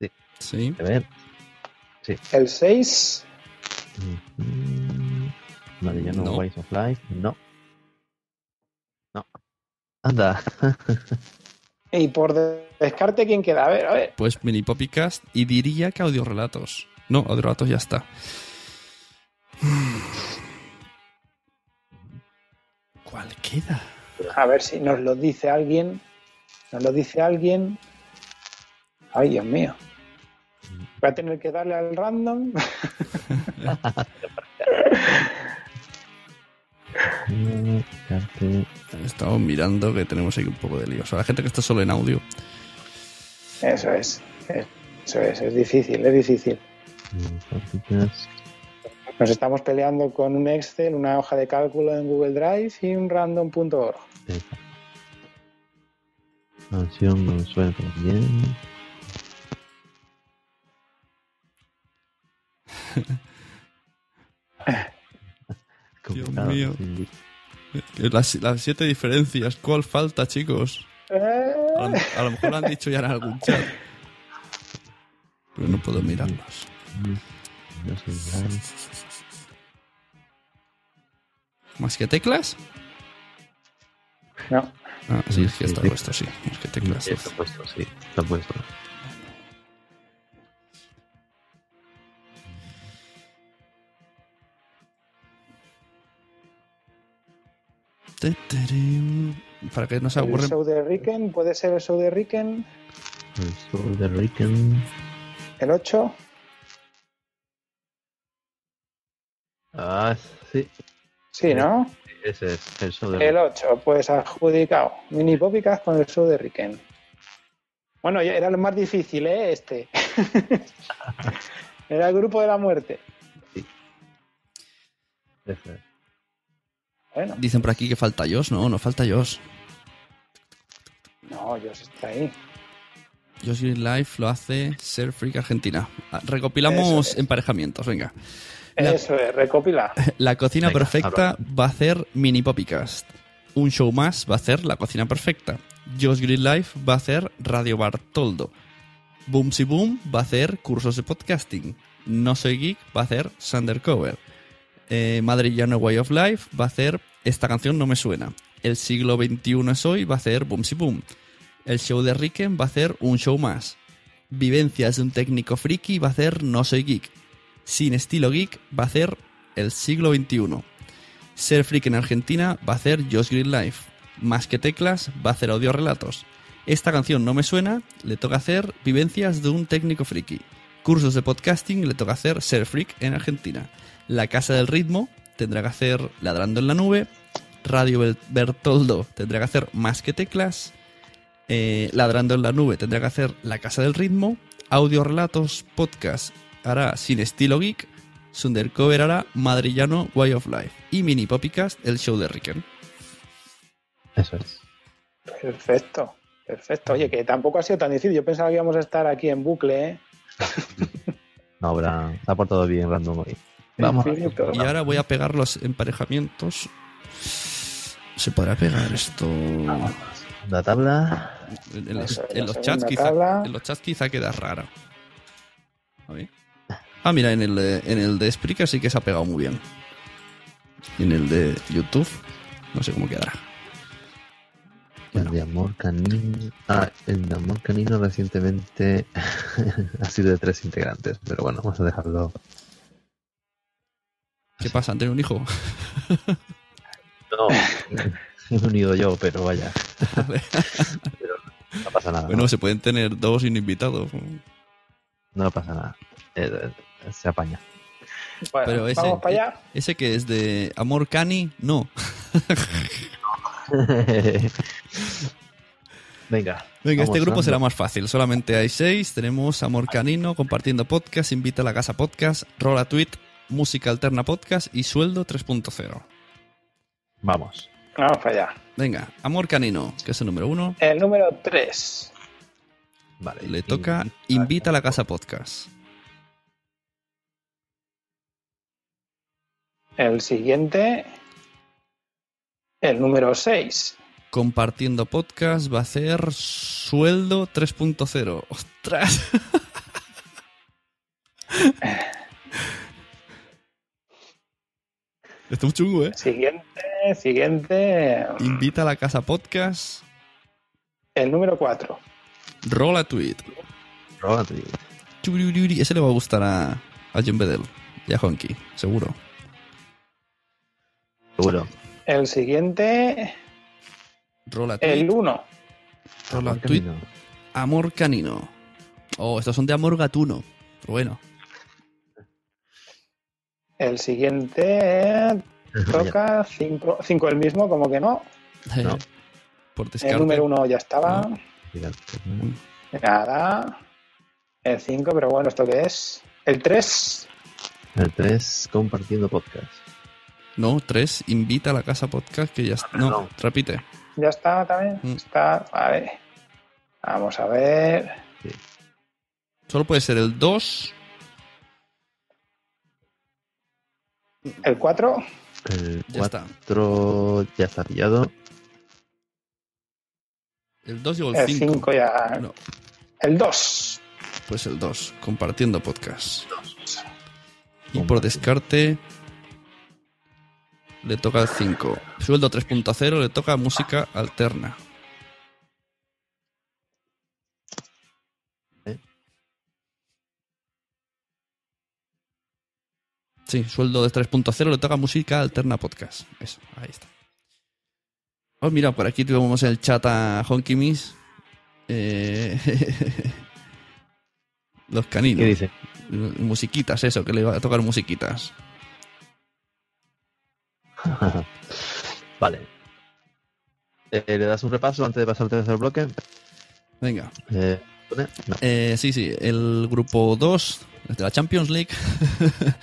Sí. Sí. A ver. Sí. El 6. Mm, Vale, ya no, No. Ways of Life. No. No. Anda. Y por de- descarte, ¿quién queda? A ver, a ver. Pues mini Poppycast y diría que audiorelatos. No, audiorelatos ya está. ¿Cuál queda? A ver si nos lo dice alguien. Nos lo dice alguien. Ay, Dios mío. Voy a tener que darle al random. Estamos mirando que tenemos ahí un poco de lío. O sea, la gente que está solo en audio. Eso es. Eso es. Es difícil, es difícil. Nos estamos peleando con un Excel, una hoja de cálculo en Google Drive y un random.org. Canción no suena también. Dios mío. Eh, Las, las siete diferencias. ¿Cuál falta, chicos? A lo, a lo mejor lo han dicho ya en algún chat. Pero no puedo nada. ¿Más que teclas? No. Ah, sí, es que está Sí. puesto, sí. Más que teclas. Sí, Está puesto, sí. Está puesto. Para que no se El aburren. show de Ricken, ¿puede ser el show de Ricken? El Soul de Ricken. El 8. Ah, sí. Sí, ¿no? Ese es el show de El 8, pues adjudicado. Mini Popicas con el show de Ricken. Bueno, ya era lo más difícil, ¿eh? Este. era el grupo de la muerte. Ese es. Bueno, Dicen por aquí que falta Josh. No, no falta Josh. no, Dios está ahí. Josh Green Life lo hace Ser Freak Argentina. Ah, Recopilamos es. emparejamientos, venga. La- Eso es, recopila. La cocina Venga, perfecta va a hacer Mini Poppycast. Un show más va a hacer La cocina perfecta. Josh Green Life va a hacer Radio Bartoldo. Boomsy Boom va a hacer cursos de podcasting. No Soy Geek va a hacer Sundercover. Eh, Madrillano Way of Life va a hacer Esta canción no me suena. El siglo XXI es hoy va a hacer Boomsy Boom. El show de Ricken va a hacer un show más. Vivencias de un técnico friki va a hacer No Soy Geek. Sin estilo geek va a hacer El siglo XXI. Ser freak en Argentina va a hacer Josh Green Life. Más que teclas va a hacer audio relatos. Esta canción no me suena, le toca hacer Vivencias de un técnico friki. Cursos de podcasting le toca hacer Ser freak en Argentina. La Casa del Ritmo tendrá que hacer Ladrando en la Nube. Radio Bertoldo tendrá que hacer Más que teclas. Eh, Ladrando en la Nube tendrá que hacer La Casa del Ritmo. Audio relatos podcast hará Sin estilo geek. Sundercover hará Madrillano Way of Life. Y Mini Poppycast el show de Ricken. Eso es. Perfecto, perfecto. Oye, que tampoco ha sido tan difícil. Yo pensaba que íbamos a estar aquí en bucle, ¿eh? No, habrá. Se ha portado bien random hoy. Vamos. Y ahora voy a pegar los emparejamientos. ¿Se podrá pegar esto? La tabla. En, en los, en chats quizá, en los chats quizá queda rara. A ver. Ah, mira, en el, de- en el de Spreaker sí que se ha pegado muy bien. Y en el de YouTube, no sé cómo quedará. El de amor canino. Ah, el de amor canino recientemente ha sido de tres integrantes, pero bueno, vamos a dejarlo. ¿Qué pasa? ¿Han tenido un hijo? No, he unido yo, pero vaya. Pero no pasa nada. Bueno, ¿no? se pueden tener dos sin invitados. No pasa nada. Eh, eh, se apaña. Bueno, Pero ese, vamos para allá. ese que es de Amor Cani, no. Venga. Venga, este grupo será más fácil. Solamente hay seis. Tenemos Amor Canino, Compartiendo Podcast, Invita a la Casa Podcast, Rola Tweet, Música Alterna Podcast y Sueldo 3.0. Vamos. Vamos para allá. Venga, Amor Canino, que es el número uno. El número 3. Vale. Le toca Invita a la Casa Podcast. El siguiente. El número 6. Compartiendo Podcast va a ser Sueldo 3.0. ¡Ostras! Esto es chungo, ¿eh? Siguiente, siguiente. Invita a la Casa Podcast, El número 4. Rola Tweet. Rola Tweet. Ese le va a gustar a, a John Bedell y a Honky, seguro. El siguiente. Rola Tweet. El 1. Rola Amor Tweet. Canino. Amor Canino. Oh, estos son de Amor Gatuno. Pero bueno. El siguiente. Toca 5 el mismo, como que no. No. Por El número 1 ya estaba. Fíjate. Nada. El 5, pero bueno, ¿esto qué es? El 3. El 3, compartiendo podcast. No, tres. Invita a la Casa Podcast que ya está. No, No. repite. Ya está también. Mm. Está. Vale. Vamos a ver. Solo puede ser el 2. El 4. El Ya está. 4 ya está pillado. El 2 y el El 5. 5 ya. No, El 2. pues el 2. Compartiendo podcast. Y por descarte. Le toca el 5. Sueldo 3.0 le toca música alterna. ¿Eh? Sí, sueldo de 3.0 le toca música alterna podcast. Eso, ahí está. Oh, mira, por aquí tuvimos el chat a Honky Miss. Eh, Los caninos. ¿Qué dice? Musiquitas, eso, que le va a tocar musiquitas. vale. Eh, ¿Le das un repaso antes de pasar al tercer bloque? Venga. Eh. Eh, sí, sí, el grupo 2 de la Champions League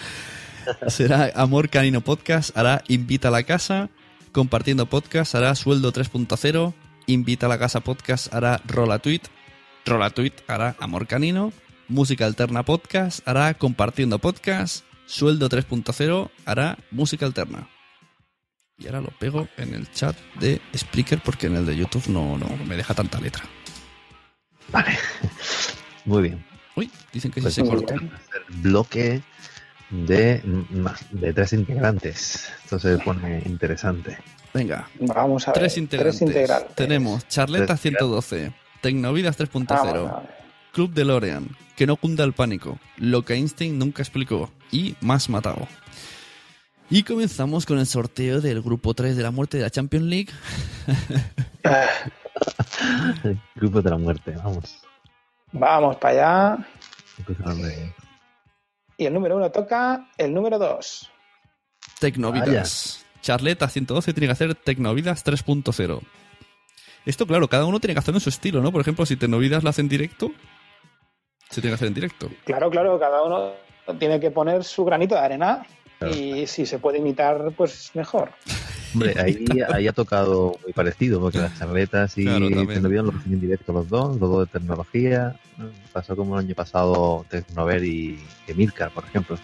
será Amor Canino Podcast, hará Invita a la Casa, Compartiendo Podcast, hará Sueldo 3.0, Invita a la Casa Podcast, hará Rola Tweet, Rola Tweet hará Amor Canino, Música Alterna Podcast, hará Compartiendo Podcast, Sueldo 3.0 hará Música Alterna. Y ahora lo pego en el chat de Spreaker porque en el de YouTube no, no me deja tanta letra. Muy bien. Uy, dicen que Pues sí se vamos cortó. a hacer bloque de, de tres integrantes. Esto se pone interesante. Venga, Vamos a ver. tres integrantes. Tres integrantes. Tenemos Charleta Tres 112, Tecnovidas 3.0, Vamos a ver. Club de Lorean, Que no cunda el pánico, Lo que Einstein nunca explicó y Más matado. Y comenzamos con el sorteo del grupo 3 de la muerte de la Champions League. El grupo de la muerte, vamos. Vamos para allá. Y el número 1 toca el número 2. Tecnovidas. Charleta 112 tiene que hacer Tecnovidas 3.0. Esto, claro, cada uno tiene que hacerlo en su estilo, ¿no? Por ejemplo, si Tecnovidas lo hace en directo, se tiene que hacer en directo. Claro, claro, cada uno tiene que poner su granito de arena. Claro. Y si se puede imitar, pues mejor. Hombre, ahí, ahí ha tocado muy parecido, porque las charletas y Claro, también. Tecnovidas lo hacen en directo los dos, los dos de tecnología. Pasó como el año pasado Tecnover y Emilcar, por ejemplo.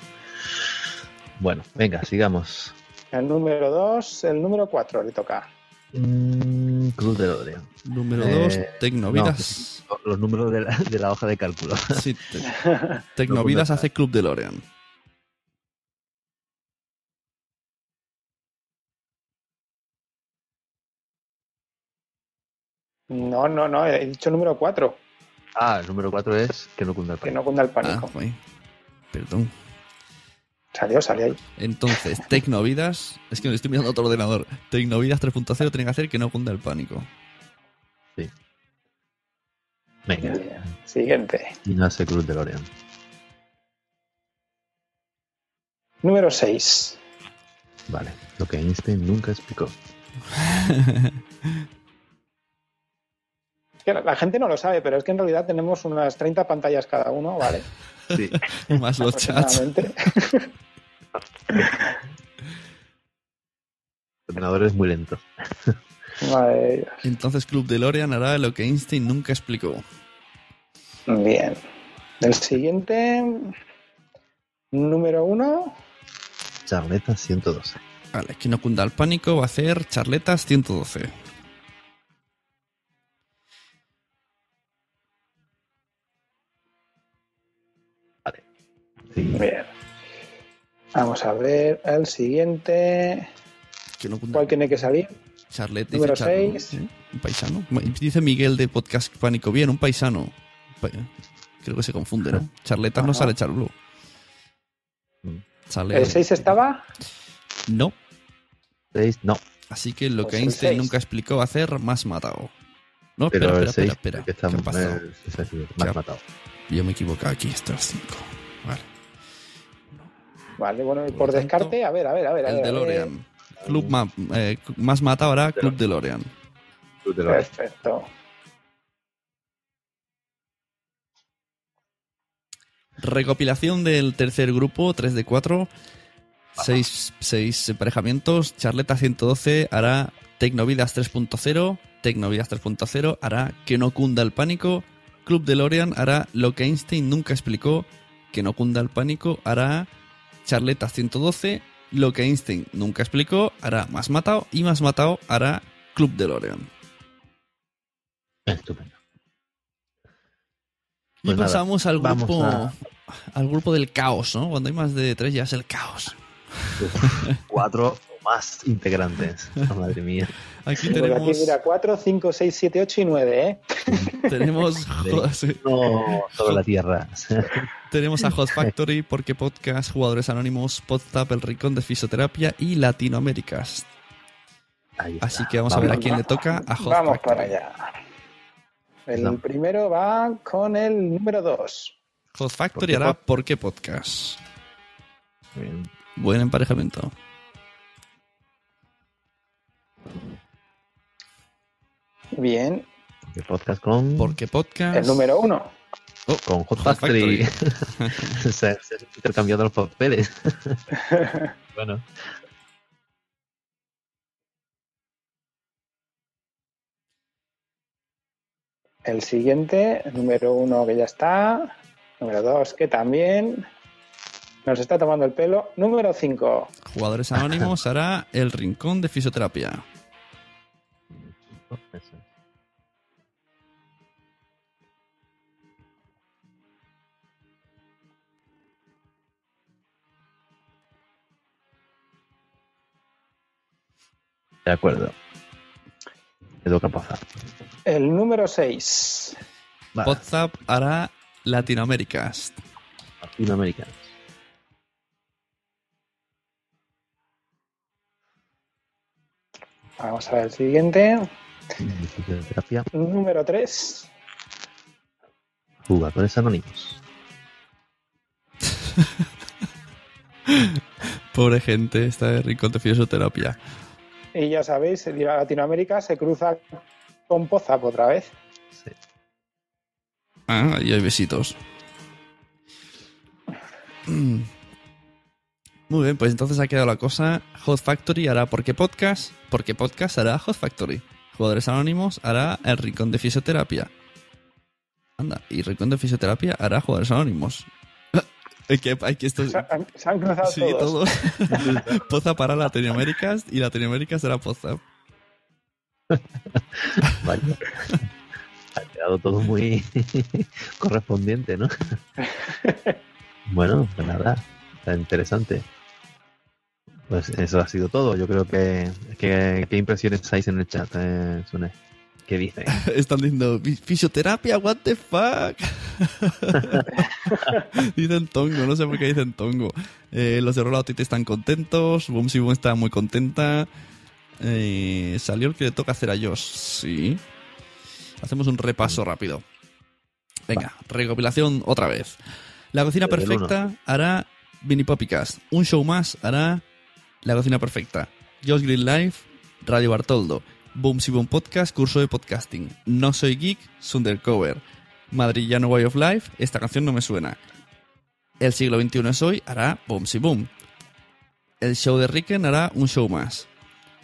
Bueno, venga, sigamos. El número 2, el número 4 le toca. Mm, Cruz de Lorena. Número Eh, 2, Tecnovidas. no, los números de la, de la hoja de cálculo. Sí, te- Tecnovidas hace Club de Lorean. No, no, no, he dicho número 4. Ah, el número 4 es que no cunda el pánico. Que no cunda el pánico. Ah, Perdón. Salió, salió ahí. Entonces, Tecnovidas, es que me estoy mirando a otro ordenador. Tecnovidas 3.0 tiene que hacer que no cunda el pánico. Sí. Venga. Siguiente. Y no hace Cruz de Lorient. Número 6. Vale, lo que Einstein nunca explicó. Que la, gente no lo sabe, pero es que en realidad tenemos unas 30 pantallas cada uno, ¿vale? Sí. Más los chats. El ordenador es muy lento. Madre de Entonces Club DeLorean hará lo que Einstein nunca explicó. Bien. El siguiente. Número 1. Charleta 112. Vale, que no cunda el pánico va a hacer charletas 112. Vamos a ver el siguiente. Que no cunda ¿Cuál tiene que salir? Charleta Número dice Charlo, seis. ¿eh? Un paisano. Dice Miguel de Podcast Pánico. Bien, un paisano. Pa- Creo que se confunde, ¿no? Charletas no sale Charlo. Sale... ¿El 6 estaba? No. 6 no. Así que lo Pues que Einstein nunca explicó hacer más matado. No, Pero espera, espera, 6 espera, espera. que está ¿Qué ha pasado? más matado. Yo me he equivocado aquí, esto es 5. Vale. Bueno, y por descarte, a ver, a ver, a ver. a El ver, a ver. DeLorean. Club ma- eh, más matado ahora Club DeLorean. Perfecto. Recopilación del tercer grupo, 3 de 4. 6, emparejamientos. Charleta 112 hará Tecnovidas 3.0. Tecnovidas 3.0 hará Que no cunda el pánico. Club DeLorean hará Lo que Einstein nunca explicó. Que no cunda el pánico hará Charleta 112. Lo que Einstein nunca explicó hará Más Matado. Y Más Matado hará Club DeLorean. Estupendo. Y Pues nada, pasamos al grupo, a- al grupo del caos, ¿no? Cuando hay más de tres ya es el caos. Cuatro o más integrantes. Madre mía. Aquí tenemos, aquí, mira, 4, 5, 6, 7, 8 y 9, ¿eh? tenemos, No, toda la tierra. Tenemos a Hot Factory, Porque Podcast, Jugadores Anónimos, Podtap, El Rincón de Fisioterapia y Latinoaméricas. Así que vamos, a ver a quién le toca a Hot Vamos Factory. para allá. El primero va con el número 2. Hot Factory ¿Por hará pod- ¿Por qué Podcast? Buen emparejamiento. Bien. ¿Qué podcast con? Porque Podcast. El número 1. Con Hot Hot Factory. se, se han intercambiado los papeles. bueno. El siguiente, número 1 que ya está. Número 2 que también. Nos está tomando el pelo. Número 5. Jugadores Anónimos hará El Rincón de Fisioterapia. De acuerdo. Me toca pasar. El número 6. WhatsApp hará Latinoaméricas. Latinoamérica. Vamos a ver el siguiente. Número 3. Jugadores anónimos. Pobre gente, está de Rincón de Fisioterapia. Y ya sabéis, Latinoamérica se cruza con Pozap otra vez. Ah, ahí hay besitos. Mm. Muy bien, pues entonces ha quedado la cosa. Hot Factory hará Porque Podcast. Porque Podcast hará Hot Factory. Jugadores Anónimos hará El Rincón de Fisioterapia. Anda, y Rincón de Fisioterapia hará Jugadores Anónimos. Hay que, hay que esto... Se han, se han cruzado Sí, todos. todos. Poza para Latinoaméricas y Latinoaméricas será Poza. Vaya. Ha quedado todo muy correspondiente, ¿no? bueno, pues nada. Está interesante. Pues eso ha sido todo. Yo creo que. que- ¿Qué impresiones hay en el chat, eh, Sune? ¿Qué dicen? Están diciendo, "Fi- fisioterapia, what the fuck. dicen tongo, no sé por qué dicen tongo. Eh, los de Rollout están contentos, Boom Boom está muy contenta. Eh, salió el que le toca hacer a Josh, sí. Hacemos un repaso rápido. Venga, recopilación otra vez. La cocina perfecta hará Mini Poppycast. Un show más hará La Cocina Perfecta. Josh Green Life, Radio Bartoldo. Boom Si Boom Podcast, curso de podcasting. No soy geek, Sundercover. Madrillano Way of Life, esta canción no me suena. El siglo XXI es hoy hará Boom Si Boom. El show de Ricken hará un show más.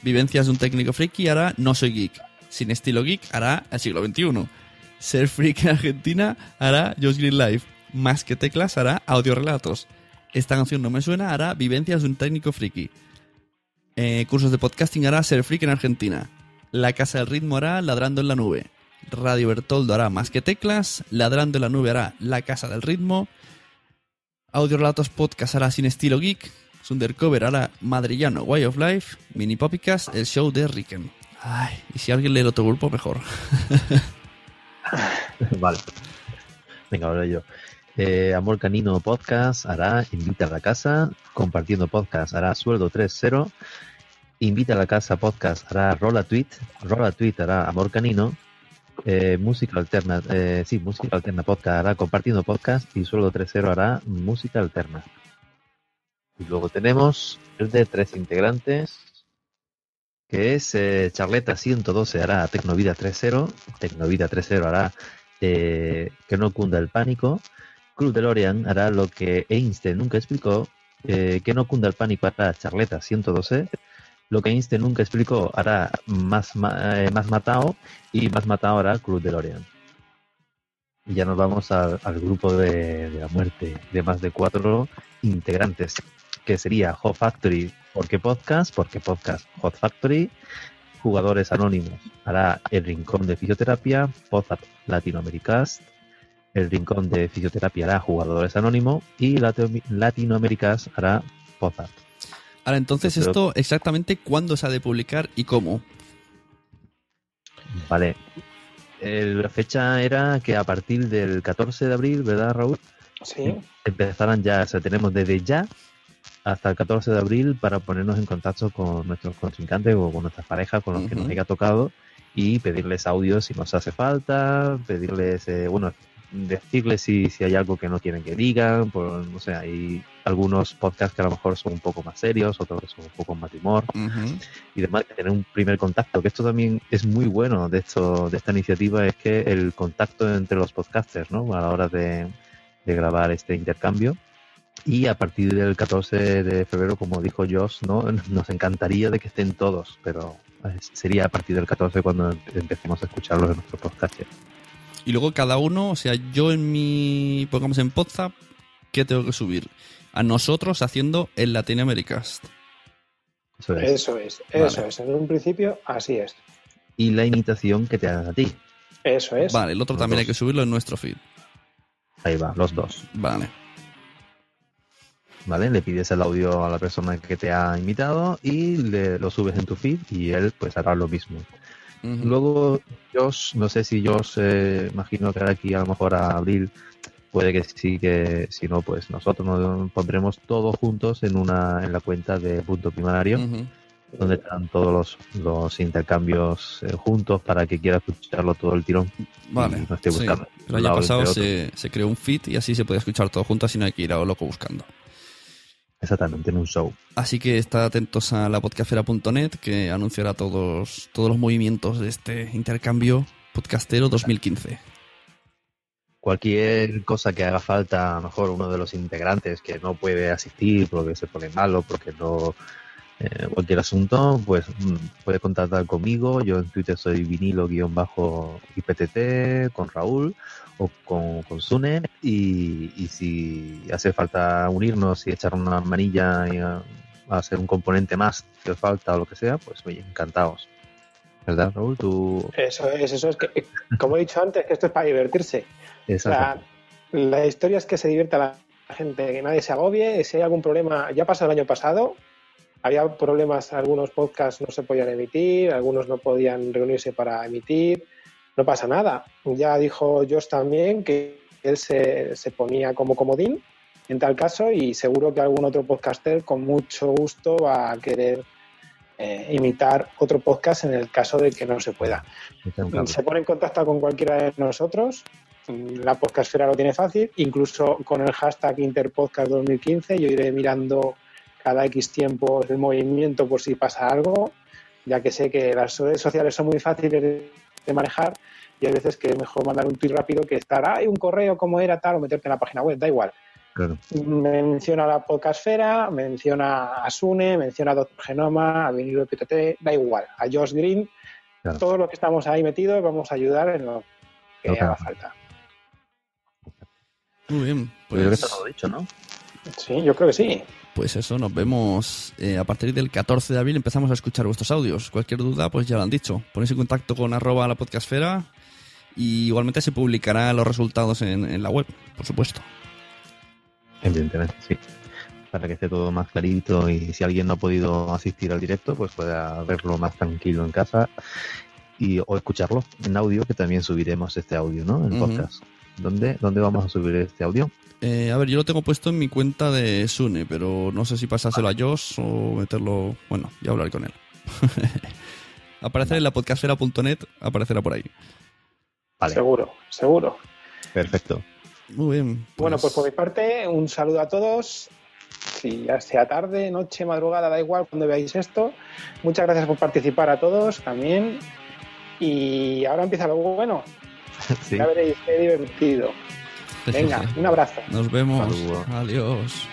Vivencias de un técnico friki hará No soy geek. Sin estilo geek hará El siglo XXI. Ser freak en Argentina hará Josh Green Life. Más que teclas hará audiorelatos. Esta canción no me suena hará Vivencias de un técnico friki. Eh, cursos de podcasting hará Ser freak en Argentina. La Casa del Ritmo hará Ladrando en la Nube. Radio Bertoldo hará Más que teclas. Ladrando en la Nube hará La Casa del Ritmo. Audiorelatos Podcast hará Sin estilo geek. Sundercover hará Madrillano Way of Life. Mini Poppycast, el show de Ricken. Ay, y si alguien lee el otro grupo, mejor. vale. Venga, ahora yo. Eh, Amor Canino Podcast hará Invita a la Casa. Compartiendo Podcast hará Sueldo 3.0. Invita a la Casa Podcast hará Rola Tweet. Rola Tweet hará Amor Canino. Eh, música Alterna, eh, sí, Música Alterna Podcast hará Compartiendo Podcast. Y Sueldo 3.0 hará Música Alterna. Y luego tenemos el de tres integrantes, que es eh, Charleta 112 hará Tecnovida 3.0, Tecnovida 3.0 hará eh, Que no cunda el pánico, Cruz DeLorean hará lo que Einstein nunca explicó, Que no cunda el pánico hará Charleta 112, lo que Einstein nunca explicó hará Más, eh, más Matao y Más Matao hará Cruz DeLorean. Y ya nos vamos al, grupo de, de la muerte de más de cuatro integrantes, que sería Hot Factory, porque podcast, porque podcast Hot Factory, jugadores anónimos, hará el rincón de fisioterapia, Podzap Latinoamericast, el rincón de fisioterapia hará jugadores anónimos y Latino- Latinoamericast hará Podzap. Ahora, entonces, Pero- esto exactamente cuándo se ha de publicar y cómo. Vale. El- la fecha era que a partir del 14 de abril, ¿verdad, Raúl? Sí. Empezarán ya, o sea, tenemos desde ya hasta el 14 de abril para ponernos en contacto con nuestros contrincantes o con nuestras parejas, con los que nos haya tocado y pedirles audios si nos hace falta, pedirles, eh, bueno, decirles si, si hay algo que no quieren que digan, por, no sé, hay algunos podcasts que a lo mejor son un poco más serios, otros que son un poco más de humor y demás, tener un primer contacto, que esto también es muy bueno de esto, de esta iniciativa, es que el contacto entre los podcasters, ¿no? A la hora de, de grabar este intercambio. Y a partir del 14 de febrero, como dijo Josh, ¿no? Nos encantaría de que estén todos, pero eh, sería a partir del 14 cuando empecemos a escucharlos en nuestro podcast. Y luego cada uno, o sea, yo en mi, pongamos en Podzap, ¿qué tengo que subir? A nosotros haciendo el Latinoamericast. Eso es. Eso es, eso Vale. es. En un principio, así es. Y la imitación que te hagan a ti. Eso es. Vale, el otro Los también hay que subirlo en nuestro feed. Ahí va, los dos. Vale. ¿Vale? Le pides el audio a la persona que te ha invitado y le, lo subes en tu feed y él pues hará lo mismo. Luego, Josh, no sé si Josh, eh, imagino que aquí a lo mejor a abril, puede que sí, que si no, pues nosotros nos pondremos todos juntos en una en la cuenta de punto primario, donde están todos los, los intercambios eh, juntos para que quiera escucharlo todo el tirón. Vale. Y no esté sí. El año pasado otro. se, se creó un feed y así se puede escuchar todo junto, así no hay que ir a lo loco buscando. Exactamente, en un show. Así que estad atentos a la podcastera.net que anunciará todos, todos los movimientos de este intercambio podcastero 2015. cualquier cosa que haga falta, a lo mejor uno de los integrantes que no puede asistir porque se pone malo, porque no. eh, cualquier asunto, pues mm, puede contactar conmigo. Yo en Twitter soy vinilo-IPTT, con Raúl o con, con Sune. Y, y si hace falta unirnos y echar una manilla y a, a hacer un componente más que falta o lo que sea, pues oye, encantados. ¿Verdad, Raúl? Tú. Eso es, eso es. Que, como he dicho antes, que esto es para divertirse. Exacto. La, la historia es que se divierta la gente, que nadie se agobie. Si hay algún problema, ya pasó el año pasado. Había problemas, algunos podcasts no se podían emitir, algunos no podían reunirse para emitir. No pasa nada. Ya dijo Josh también que él se, se ponía como comodín en tal caso y seguro que algún otro podcaster con mucho gusto va a querer eh, imitar otro podcast en el caso de que no se pueda. Se pone en contacto con cualquiera de nosotros la podcastfera lo tiene fácil, incluso con el hashtag Interpodcast 2015 yo iré mirando cada X tiempo el movimiento por si pasa algo, ya que sé que las redes sociales son muy fáciles de manejar y hay veces que es mejor mandar un tweet rápido que estar, hay un correo como era tal o meterte en la página web, da igual. Claro. Menciona a la podcastfera, menciona a Sune, menciona a Doctor Genoma, a Vinilo PTT, da igual, a Josh Green, Claro. todos los que estamos ahí metidos vamos a ayudar en lo que que haga falta. Muy bien, Yo creo que pues, está todo dicho, ¿no? Sí, yo creo que sí. Pues eso, nos vemos eh, a partir del 14 de abril. Empezamos a escuchar vuestros audios. Cualquier duda, pues ya lo han dicho. Ponéis en contacto con arroba la podcastfera y igualmente se publicarán los resultados en, en la web, por supuesto. Evidentemente, sí. Para que esté todo más clarito y si alguien no ha podido asistir al directo, pues pueda verlo más tranquilo en casa y o escucharlo en audio, que también subiremos este audio, ¿no? En podcast. ¿Dónde, ¿Dónde vamos a subir este audio? Eh, a ver, yo lo tengo puesto en mi cuenta de Sune, pero no sé si pasárselo a Josh o meterlo. Bueno, ya hablar con él. Aparecer en la podcastfera.net, aparecerá por ahí. Seguro, seguro. Perfecto. Muy bien. Bueno, pues por mi parte, un saludo a todos. Si ya sea tarde, noche, madrugada, da igual cuando veáis esto. Muchas gracias por participar a todos también. Y ahora empieza lo bueno. Sí. Ya veréis qué divertido. Venga, un abrazo. Nos vemos. Saludos. Adiós.